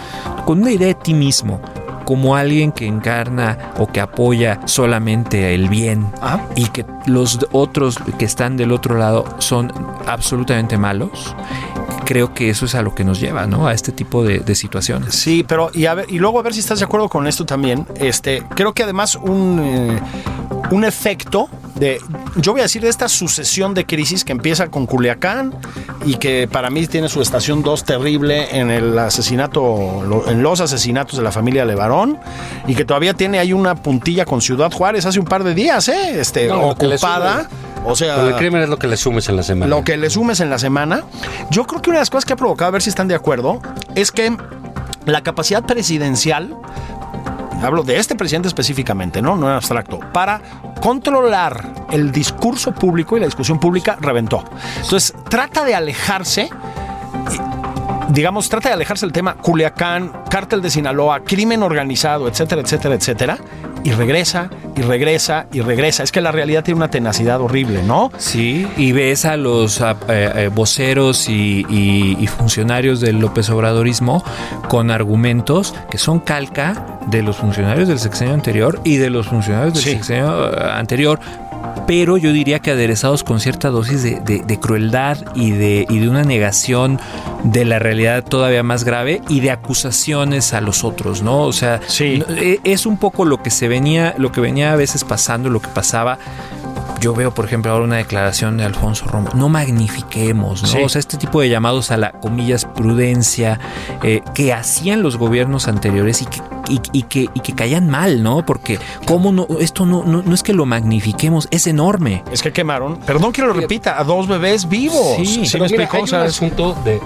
con una idea de ti mismo como alguien que encarna o que apoya solamente el bien Ajá. y que los otros que están del otro lado son absolutamente malos, creo que eso es a lo que nos lleva, ¿no? A este tipo de, de situaciones. Sí, pero y, a ver, y luego a ver si estás de acuerdo con esto también. Este, creo que además un, eh, un efecto de, yo voy a decir, de esta sucesión de crisis que empieza con Culiacán y que para mí tiene su estación 2 terrible en el asesinato, en los asesinatos de la familia Levarón y que todavía tiene ahí una puntilla con Ciudad Juárez hace un par de días, ¿eh? Este, No, ocupada. O sea, Pero el crimen es lo que le sumes en la semana. lo que le sumes en la semana. Yo creo que una de las cosas que ha provocado, a ver si están de acuerdo, es que la capacidad presidencial, hablo de este presidente específicamente, ¿no? No en abstracto, para controlar el discurso público y la discusión pública reventó. Entonces, trata de alejarse digamos, trata de alejarse del tema Culiacán, cártel de Sinaloa, crimen organizado, etcétera, etcétera, etcétera, y regresa, y regresa, y regresa. Es que la realidad tiene una tenacidad horrible, ¿no? Sí, y ves a los a- eh, eh, voceros y, y- y funcionarios del López Obradorismo con argumentos que son calca de los funcionarios del sexenio anterior y de los funcionarios del Sí. sexenio eh, anterior, pero yo diría que aderezados con cierta dosis de, de- de crueldad y de, y de una negación de la realidad todavía más grave y de acusaciones a los otros, ¿no? O sea, Sí. eh, es un poco lo que se venía, lo que venía a veces pasando, lo que pasaba. Yo veo, por ejemplo, ahora una declaración de Alfonso Romo. No magnifiquemos, ¿no? Sí. O sea, este tipo de llamados a la comillas prudencia eh, que hacían los gobiernos anteriores y que, y, y que, y que caían mal, ¿no? Porque cómo no, esto no, no, no es que lo magnifiquemos, es enorme. Es que quemaron, perdón que lo repita, a dos bebés vivos. Sí, ¿Sí, Pero me mira, explico? hay un asunto de, de-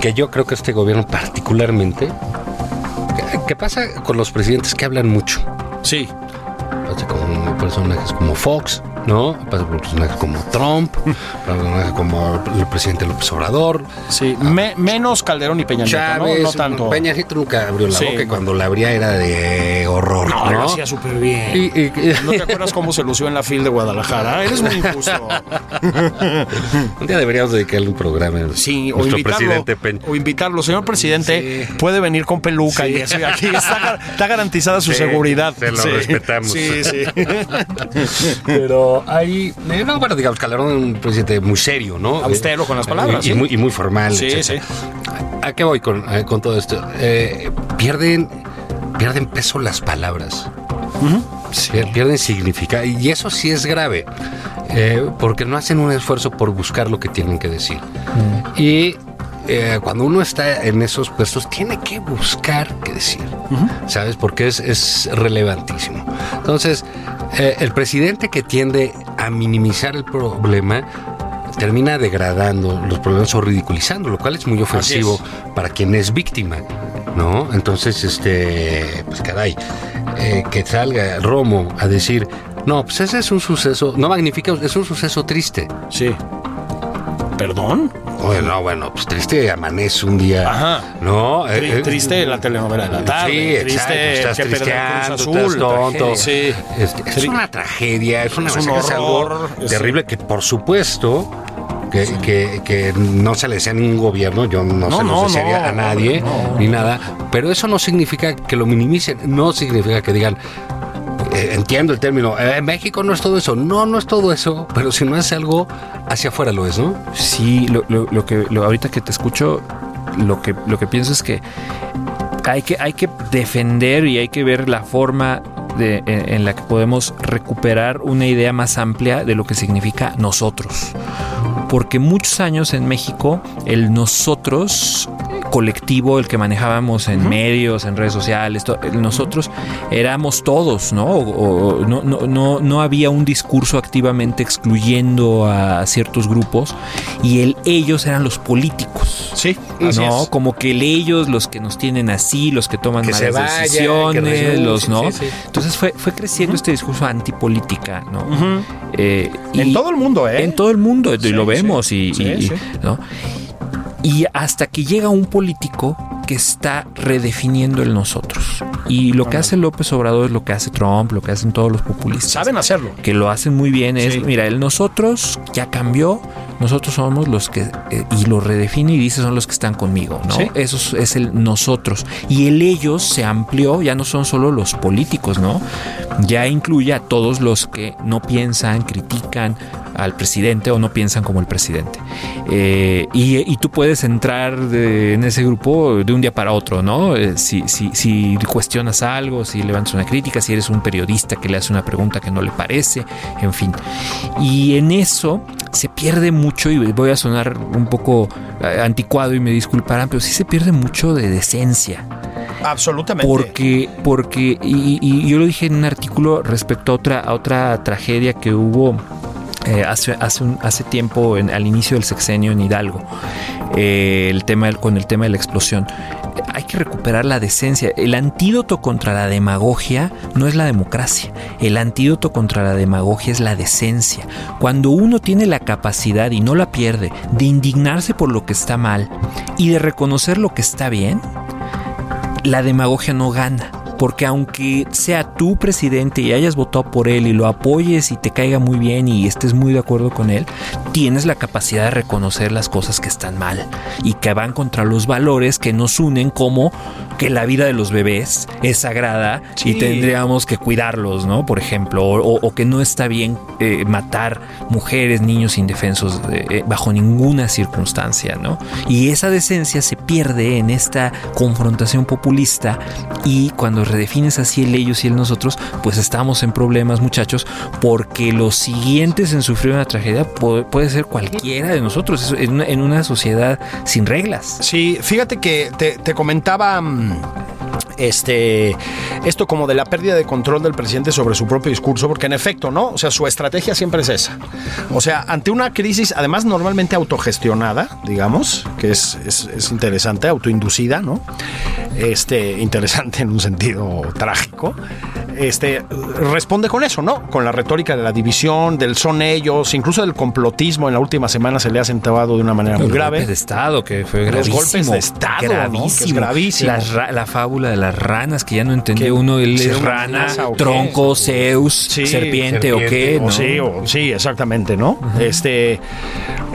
que yo creo que este gobierno particularmente, que pasa con los presidentes que hablan mucho. sí. Pasa con personajes como Fox, ¿no? Personajes como Trump, personajes como el presidente López Obrador, Sí, me- menos Calderón y Peña Nieto, ¿no? No tanto. Peña Nieto nunca abrió la Sí, boca y cuando la abría era de horror, No, ¿no? lo hacía súper bien. Y- y- y- ¿No te acuerdas cómo se lució en la fil de Guadalajara? Eres muy injusto. un día deberíamos dedicarle un programa. Sí, o invitarlo. Peña. O invitarlo. Señor presidente, Sí. puede venir con peluca y eso. y Aquí está, está garantizada su Sí, seguridad. se lo Sí. respetamos. Sí, sí. Pero hay. No, bueno, digamos, Calderón un presidente muy serio, ¿no? Austero con las Eh, palabras, Y, sí. muy, y muy formal. Sí, etcétera. ¿A qué voy con, eh, con todo esto? Eh, pierden, pierden peso las palabras. Pier- Pierden significado. Y eso sí es grave. eh, porque no hacen un esfuerzo por buscar lo que tienen que decir. Y eh, cuando uno está en esos puestos, tiene que buscar qué decir. ¿Sabes? Porque es, es relevantísimo. Entonces, eh, el presidente que tiende a minimizar el problema, termina degradando los problemas o ridiculizando, lo cual es muy ofensivo para quien es víctima, ¿no? Entonces, este, pues caray, eh, que salga Romo a decir, no, pues ese es un suceso, no magnifica, es un suceso triste. Sí. ¿Perdón? Bueno, bueno, pues triste amanece un día. Ajá. ¿No? Eh, eh, triste la telenovela de la tarde. Sí, triste exacto, estás que tristeando, Cruz estás tonto. Sí. Es, es una tragedia, es una Es un horror, es- terrible que por supuesto que, que- que no se le desea a ningún gobierno, yo no, No, se lo desearía no, a nadie ni nada, pero eso no significa que lo minimicen, no significa que digan eh, entiendo el término, eh, México no es todo eso, no, no es todo eso, pero si no es algo, hacia afuera lo es, ¿no? Sí, lo, lo- que lo- ahorita que te escucho, lo que, lo que pienso es que hay que, hay que defender y hay que ver la forma de- en, en la que podemos recuperar una idea más amplia de lo que significa nosotros. Porque muchos años en México, el nosotros colectivo, el que manejábamos en medios, en redes sociales, nosotros éramos todos, ¿no? O- o no, no, no, no había un discurso activamente excluyendo a ciertos grupos y el ellos eran los políticos. Sí, así no, es. como que el ellos, los que nos tienen así, los que toman Que malas vaya, decisiones, los no. sí, sí. Entonces fue, fue creciendo este discurso antipolítica, ¿no? Eh, En y- todo el mundo, ¿eh? En todo el mundo, y Sí, lo vemos, sí. y, Sí, y- sí. ¿no? Y hasta que llega un político que está redefiniendo el nosotros. Y lo que hace López Obrador es lo que hace Trump, lo que hacen todos los populistas. Saben hacerlo. Que lo hacen muy bien es, Sí. mira, el nosotros ya cambió, nosotros somos los que, eh, y lo redefine y dice son los que están conmigo, ¿no? Sí. Eso es, es el nosotros. Y el ellos se amplió, ya no son solo los políticos, ¿no? Ya incluye a todos los que no piensan, critican al presidente o no piensan como el presidente. Eh, y, y tú puedes entrar de- en ese grupo de un día para otro, ¿no? Eh, si, si, si cuestionas algo, si levantas una crítica, si eres un periodista que le hace una pregunta que no le parece, en fin. Y en eso se pierde mucho, y voy a sonar un poco eh, anticuado y me disculparán, pero sí se pierde mucho de decencia. Absolutamente. Porque, porque, y, y yo lo dije en un artículo respecto a otra, a otra tragedia que hubo eh, hace, hace, hace tiempo, al inicio del sexenio en Hidalgo, eh, el tema, con el tema de la explosión. Hay que recuperar la decencia. El antídoto contra la demagogia no es la democracia. El antídoto contra la demagogia es la decencia. Cuando uno tiene la capacidad y no la pierde de indignarse por lo que está mal y de reconocer lo que está bien, la demagogia no gana. Porque aunque sea tu presidente y hayas votado por él y lo apoyes y te caiga muy bien y estés muy de acuerdo con él, tienes la capacidad de reconocer las cosas que están mal y que van contra los valores que nos unen como que la vida de los bebés es sagrada Sí. y tendríamos que cuidarlos, ¿no? Por ejemplo, o, o- o que no está bien eh, matar mujeres, niños indefensos eh, eh, bajo ninguna circunstancia, ¿no? Y esa decencia se pierde en esta confrontación populista y cuando redefines así el ellos y el nosotros, pues estamos en problemas, muchachos, porque los siguientes en sufrir una tragedia puede, ser cualquiera de nosotros es en una, en una sociedad sin reglas. Sí, fíjate que te, te comentaba mm, este esto como de la pérdida de control del presidente sobre su propio discurso, porque en efecto, ¿no? O sea, su estrategia siempre es esa. O sea, ante una crisis, además normalmente autogestionada, digamos, que es, es, es interesante, autoinducida, ¿no? Este, interesante en un sentido trágico. Este responde con eso, ¿no? Con la retórica de la división, del son ellos, incluso del complotismo en la última semana se le ha sentado de una manera muy Los grave. golpes de Estado, que fue Los gravísimo. golpes de Estado, Gravísimo. la fábula de las ranas, que ya no entendía Que uno, él es rana, tronco, Zeus, Sí, serpiente, o qué, sí, o- sí, exactamente, ¿no? Este.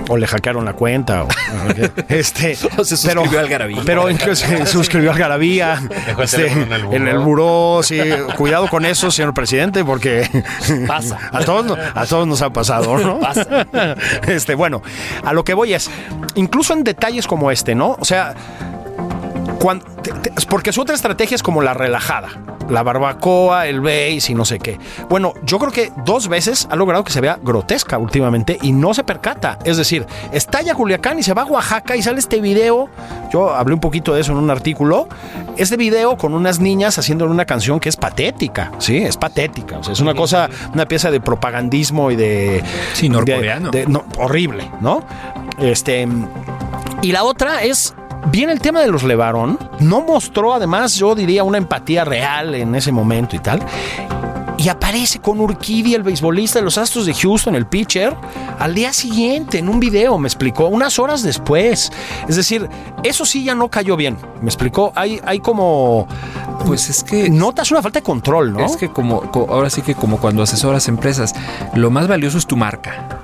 O le hackearon la cuenta. O, este, O se suscribió al Garabía. Pero en que se suscribió al Garabía. Este, en el buró. en el buró, sí. Cuidado con eso, señor presidente, porque Pasa. a todos, a todos nos ha pasado, ¿no? Pasa. Este, bueno, a lo que voy es, incluso en detalles como este, ¿no? O sea, cuan- te- te- porque su otra estrategia es como la relajada. La barbacoa, el base y no sé qué. Bueno, yo creo que dos veces ha logrado que se vea grotesca últimamente y no se percata. Es decir, estalla Culiacán y se va a Oaxaca y sale este video. yo hablé un poquito de eso en un artículo, este video con unas niñas haciendo una canción que es patética, ¿sí? Es patética, o sea, es una cosa, una pieza de propagandismo y de... Sí, norcoreano. de- de- no, horrible, ¿no? Este... Y la otra es... Bien el tema de los Levarón, no mostró además, yo diría, una empatía real en ese momento y tal. Y aparece con Urquidi, el beisbolista de los Astros de Houston, el pitcher, al día siguiente en un video, me explicó, unas horas después. Es decir, eso sí ya no cayó bien, me explicó. Hay, hay como... Pues es que Notas una falta de control, ¿no? Es que como, co- ahora sí que como cuando asesoras empresas, lo más valioso es tu marca.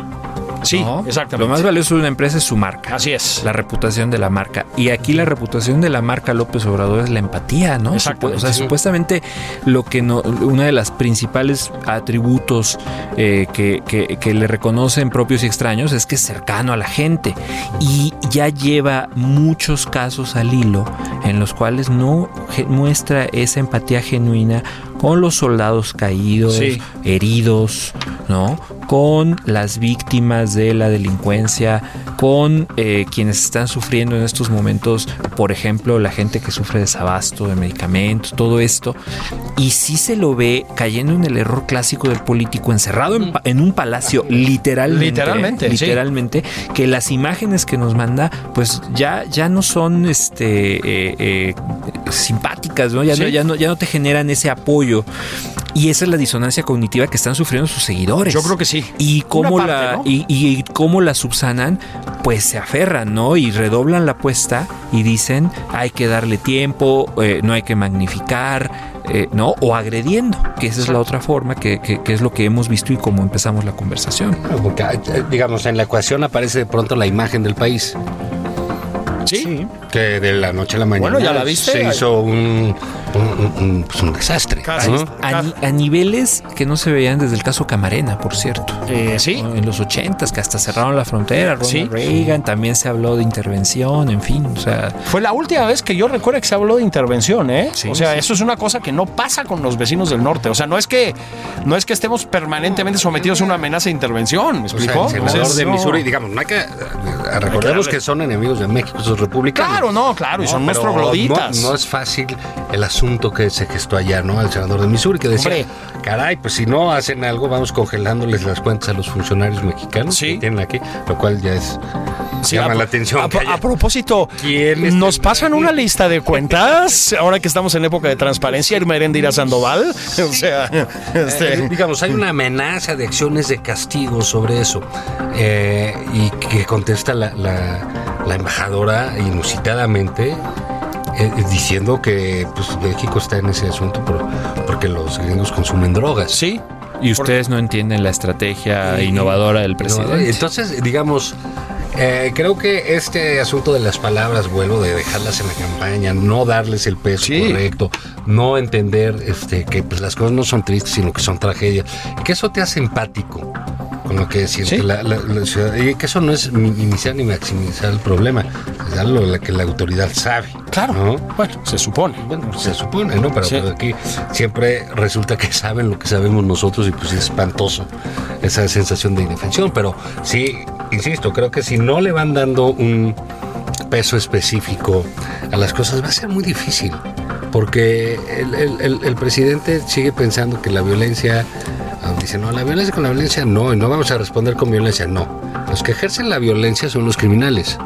Sí, ¿no? exactamente. Lo más valioso de una empresa es su marca. Así es. La reputación de la marca. Y aquí la reputación de la marca López Obrador es la empatía, ¿no? Exactamente, O sea, sí. supuestamente lo que no, una de las principales atributos eh, que, que- que le reconocen propios y extraños es que es cercano a la gente. Y ya lleva muchos casos al hilo en los cuales no muestra esa empatía genuina con los soldados caídos, Sí. heridos, ¿no? Con las víctimas de la delincuencia, con eh, quienes están sufriendo en estos momentos, por ejemplo, la gente que sufre desabasto de medicamentos, todo esto. Y sí se lo ve cayendo en el error clásico del político encerrado en, en un palacio, literalmente. Literalmente, sí. Literalmente, que las imágenes que nos manda, pues ya, ya no son este eh, eh, simpáticas, ¿no? Ya, no, Sí. ya no, ya no te generan ese apoyo. Y esa es la disonancia cognitiva que están sufriendo sus seguidores. Yo creo que sí. Y cómo, parte, la, ¿no? y, y cómo la subsanan, pues se aferran, ¿no? Y redoblan la apuesta y dicen, hay que darle tiempo, eh, no hay que magnificar, eh, ¿no? O agrediendo, que esa es la otra forma, que, que- que es lo que hemos visto y cómo empezamos la conversación. Porque, eh, digamos, en la ecuación aparece de pronto la imagen del país. Sí. Que de la noche a la mañana Bueno, ¿ya la viste? se hizo un, un, un- un- pues, un desastre. Casi. ¿no? A, a niveles que no se veían desde el caso Camarena, por cierto. Eh, sí. En los ochentas, que hasta cerraron la frontera, Ronald Sí. Reagan, también se habló de intervención, en fin, o sea, Fue la última vez que yo recuerdo que se habló de intervención, ¿eh? Sí, o sea, sí. eso es una cosa que no pasa con los vecinos del norte. O sea, no es que no es que estemos permanentemente sometidos a una amenaza de intervención, ¿me O sea, explicó? el senador Entonces, de. Missouri, digamos, no hay que eh, recordemos que son enemigos de México, esos republicanos. Claro, no, claro, y son pero nuestros gloditas. No, no es fácil el asunto que se gestó allá, ¿no? Al senador de Missouri, que decía, Hombre. caray, pues si no hacen algo, vamos congelándoles las cuentas a los funcionarios mexicanos Sí. que tienen aquí, lo cual ya es Sí, llama a, la atención. a- a propósito, ¿Quiénes ¿nos pasan una lista de cuentas ahora que estamos en época de transparencia? Irma Erendira Sandoval. O sea, Eh, este, digamos, hay una amenaza de acciones de castigo sobre eso. eh, y que contesta la, la- la embajadora inusitadamente. eh, diciendo que pues, México está en ese asunto por- porque los gringos consumen drogas. sí. y ustedes no entienden la estrategia innovadora del No, presidente. Entonces, digamos, eh, creo que este asunto de las palabras, vuelvo, de dejarlas en la campaña, no darles el peso Sí. correcto, no entender este, que pues, las cosas no son tristes, sino que son tragedias, que eso te hace empático con lo que siente Sí. la, la- la ciudad, y que eso no es minimizar ni maximizar el problema, es algo la que la autoridad sabe. Claro. ¿no? Bueno, se supone. Bueno, se supone, ¿no? Pero, Sí. pero aquí siempre resulta que saben lo que sabemos nosotros y pues es espantoso esa sensación de indefensión. Pero sí, insisto, creo que si no le van dando un peso específico a las cosas va a ser muy difícil. Porque el, el- el- el presidente sigue pensando que la violencia, dice, no, la violencia con la violencia no, y no vamos a responder con violencia, no. Los que ejercen la violencia son los criminales.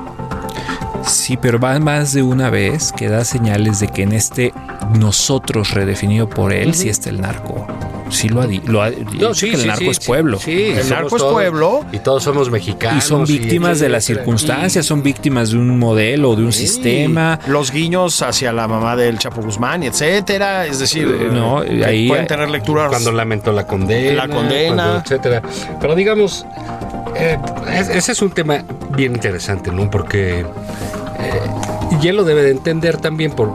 Sí, pero va más de una vez que da señales de que en este nosotros redefinido por él sí está el narco. Sí lo ha, di- lo ha dicho que el narco es pueblo. Sí, El narco es pueblo. Y todos somos mexicanos. Y son víctimas de las circunstancias, son víctimas de un modelo, de un sistema. Los guiños hacia la mamá del Chapo Guzmán, etcétera. Es decir, Eh, no, ahí- pueden tener lecturas. Cuando lamentó la condena. La condena. cuando, etcétera. Pero digamos, eh, es- ese es un tema bien interesante, ¿no? Porque eh, y él lo debe de entender también por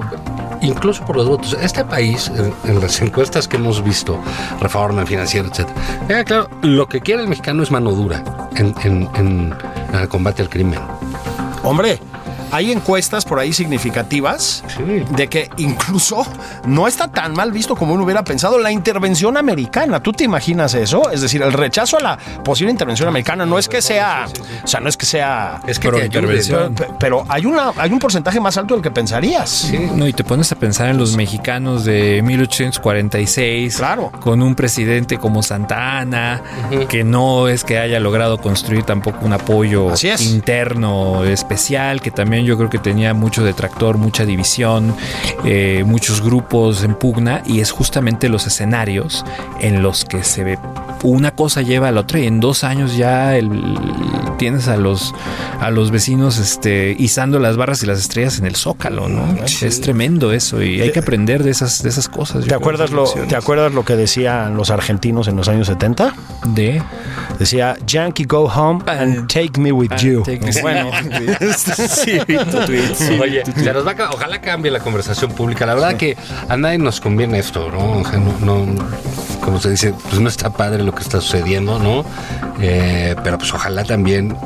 incluso por los votos. Este país, en, las encuestas que hemos visto, reforma financiera, etcétera, eh, claro, lo que quiere el mexicano es mano dura en, en- en el combate al crimen. Hombre, hay encuestas por ahí significativas Sí. de que incluso no está tan mal visto como uno hubiera pensado la intervención americana. ¿Tú te imaginas eso? Es decir, el rechazo a la posible intervención americana no es que sea, o sea, no es que sea, Es que Pro intervención. pero, pero hay una, hay un porcentaje más alto del que pensarías. No, y te pones a pensar en los mexicanos de 1846, Claro. con un presidente como Santa Ana, que no es que haya logrado construir tampoco un apoyo Así es. interno especial, que también yo creo que tenía mucho detractor, mucha división, eh, muchos grupos en pugna, y es justamente los escenarios en los que se ve una cosa lleva a la otra y en dos años ya el- tienes a los a los vecinos este izando las barras y las estrellas en el zócalo, ¿no? Es tremendo eso y hay que aprender de esas de esas cosas. ¿Te acuerdas, lo. ¿Te acuerdas lo que decían los argentinos en los años 70? de Decía, Yankee, go home and take me with you. take me- Bueno, sí, vi tu tweet, sí, Oye, nos va a ojalá cambie la conversación pública. La verdad que a nadie nos conviene esto, ¿no? O sea, no, no- como se dice, pues no está padre lo que está sucediendo, ¿no? Eh, pero pues ojalá también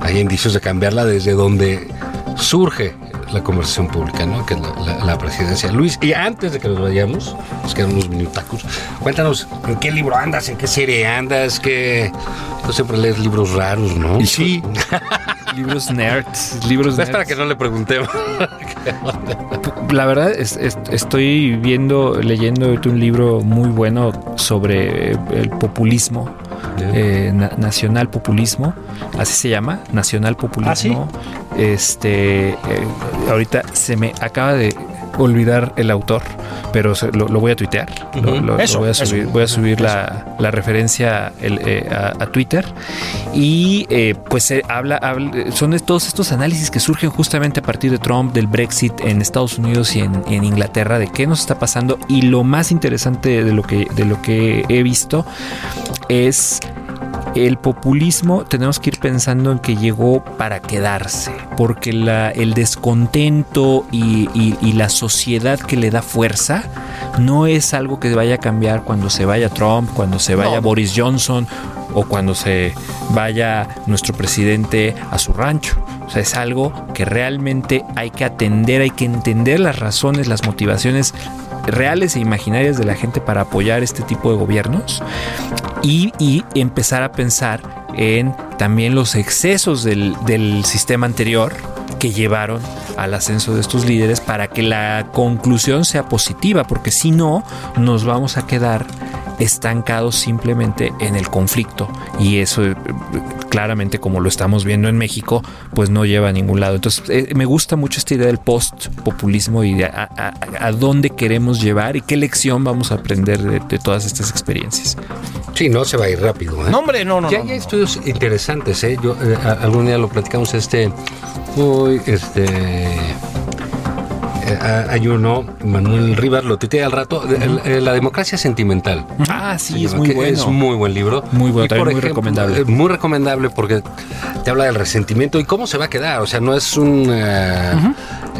haya indicios de cambiarla desde donde surge la conversación pública, ¿no? Que es la, la- la presidencia. Luis, y antes de que nos vayamos, nos quedan unos minutacos, cuéntanos, ¿en qué libro andas? ¿En qué serie andas? ¿Qué... Tú siempre lees libros raros, ¿no? y sí, libros nerds, libros Es para nerds. que no le preguntemos. La verdad es, es- estoy viendo, leyendo un libro muy bueno sobre el populismo, eh, na- nacional populismo, así se llama, nacional populismo. Este, eh, ahorita se me acaba de olvidar el autor, pero lo, lo voy a tuitear. Lo- lo- lo Eso, voy a subir, voy a subir la, la referencia el, eh, a, a Twitter. Y eh, pues se habla, habla- son todos estos análisis que surgen justamente a partir de Trump, del Brexit en Estados Unidos y en, en Inglaterra, de qué nos está pasando. Y lo más interesante de lo que, de lo que he visto es el populismo tenemos que ir pensando en que llegó para quedarse, porque la- el descontento y, y- y la sociedad que le da fuerza no es algo que vaya a cambiar cuando se vaya Trump, cuando se vaya No. Boris Johnson o cuando se vaya nuestro presidente a su rancho. O sea, es algo que realmente hay que atender, hay que entender las razones, las motivaciones reales e imaginarias de la gente para apoyar este tipo de gobiernos y, empezar a pensar en también los excesos del sistema anterior que llevaron al ascenso de estos líderes para que la conclusión sea positiva, porque si no, nos vamos a quedar estancados simplemente en el conflicto y eso eh, claramente como lo estamos viendo en México pues no lleva a ningún lado entonces eh, me gusta mucho esta idea del post populismo y de a, a- a dónde queremos llevar y qué lección vamos a aprender de, de todas estas experiencias Sí, no se va a ir rápido. ¿eh? no, hombre, no, no. ya no, hay no. estudios interesantes, ¿eh? Yo, eh, algún día lo platicamos, este, uy, este, hay uno, Manuel Rivas, lo tuiteé al rato, eh, La democracia sentimental. ah sí es muy bueno Es muy buen libro. Muy bueno, también muy recomendable. eh, Muy recomendable porque te habla del resentimiento y cómo se va a quedar. O sea, no es un... eh,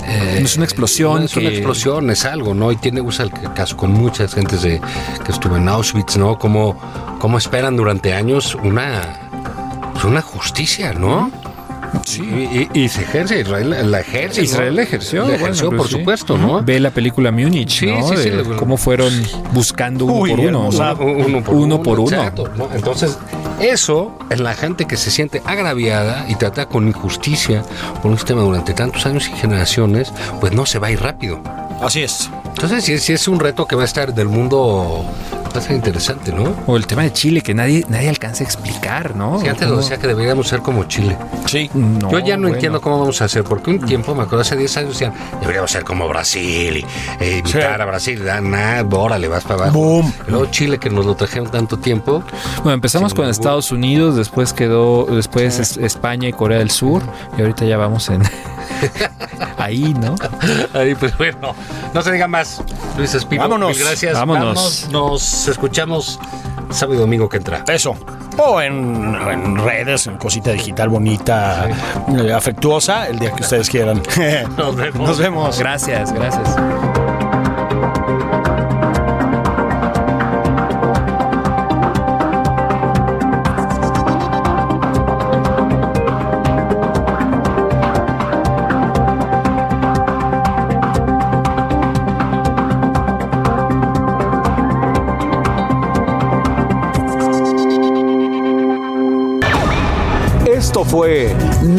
eh, No es una explosión No es una explosión, es algo, ¿no? Y tiene, usa el caso con muchas gentes de, que estuvo en Auschwitz, ¿no? Cómo, cómo esperan durante años una, pues una justicia, ¿no? Sí. Y, y- y se ejerce, Israel la ejerce. ¿no? Israel la ejerció, La ejerció, pues por sí. supuesto, ¿no? Ve la película Múnich, Sí, ¿no? sí, sí, De cómo fueron buscando uno Uy, por uno. Uno por Uno uno. por uno. exacto, ¿no? Entonces, eso en la gente que se siente agraviada y trata con injusticia por un sistema durante tantos años y generaciones, pues no se va a ir rápido. Así es. Entonces, si es, sí es un reto que va a estar del mundo, va a ser interesante, ¿no? O el tema de Chile que nadie, nadie alcanza a explicar, ¿no? Si antes lo ¿Cómo? decía que deberíamos ser como Chile. Sí. No, Yo ya no bueno. entiendo cómo vamos a hacer, porque un tiempo, me acuerdo, hace 10 años decían, deberíamos ser como Brasil y e invitar Sí. a Brasil, da nada, órale, vas para abajo. Boom. Luego Chile, que nos lo trajeron tanto tiempo, Bueno, empezamos con Estados Unidos, después quedó, después es- España y Corea del Sur, y ahorita ya vamos en ahí, ¿no? Ahí, pues bueno, no se diga más. Luis Espino, Vámonos. mil gracias. Vámonos. Nos escuchamos sábado y domingo que entra. Eso. O en, en redes, en cosita digital bonita, eh, afectuosa, el día que ustedes quieran. Nos vemos. Nos vemos. Gracias, gracias.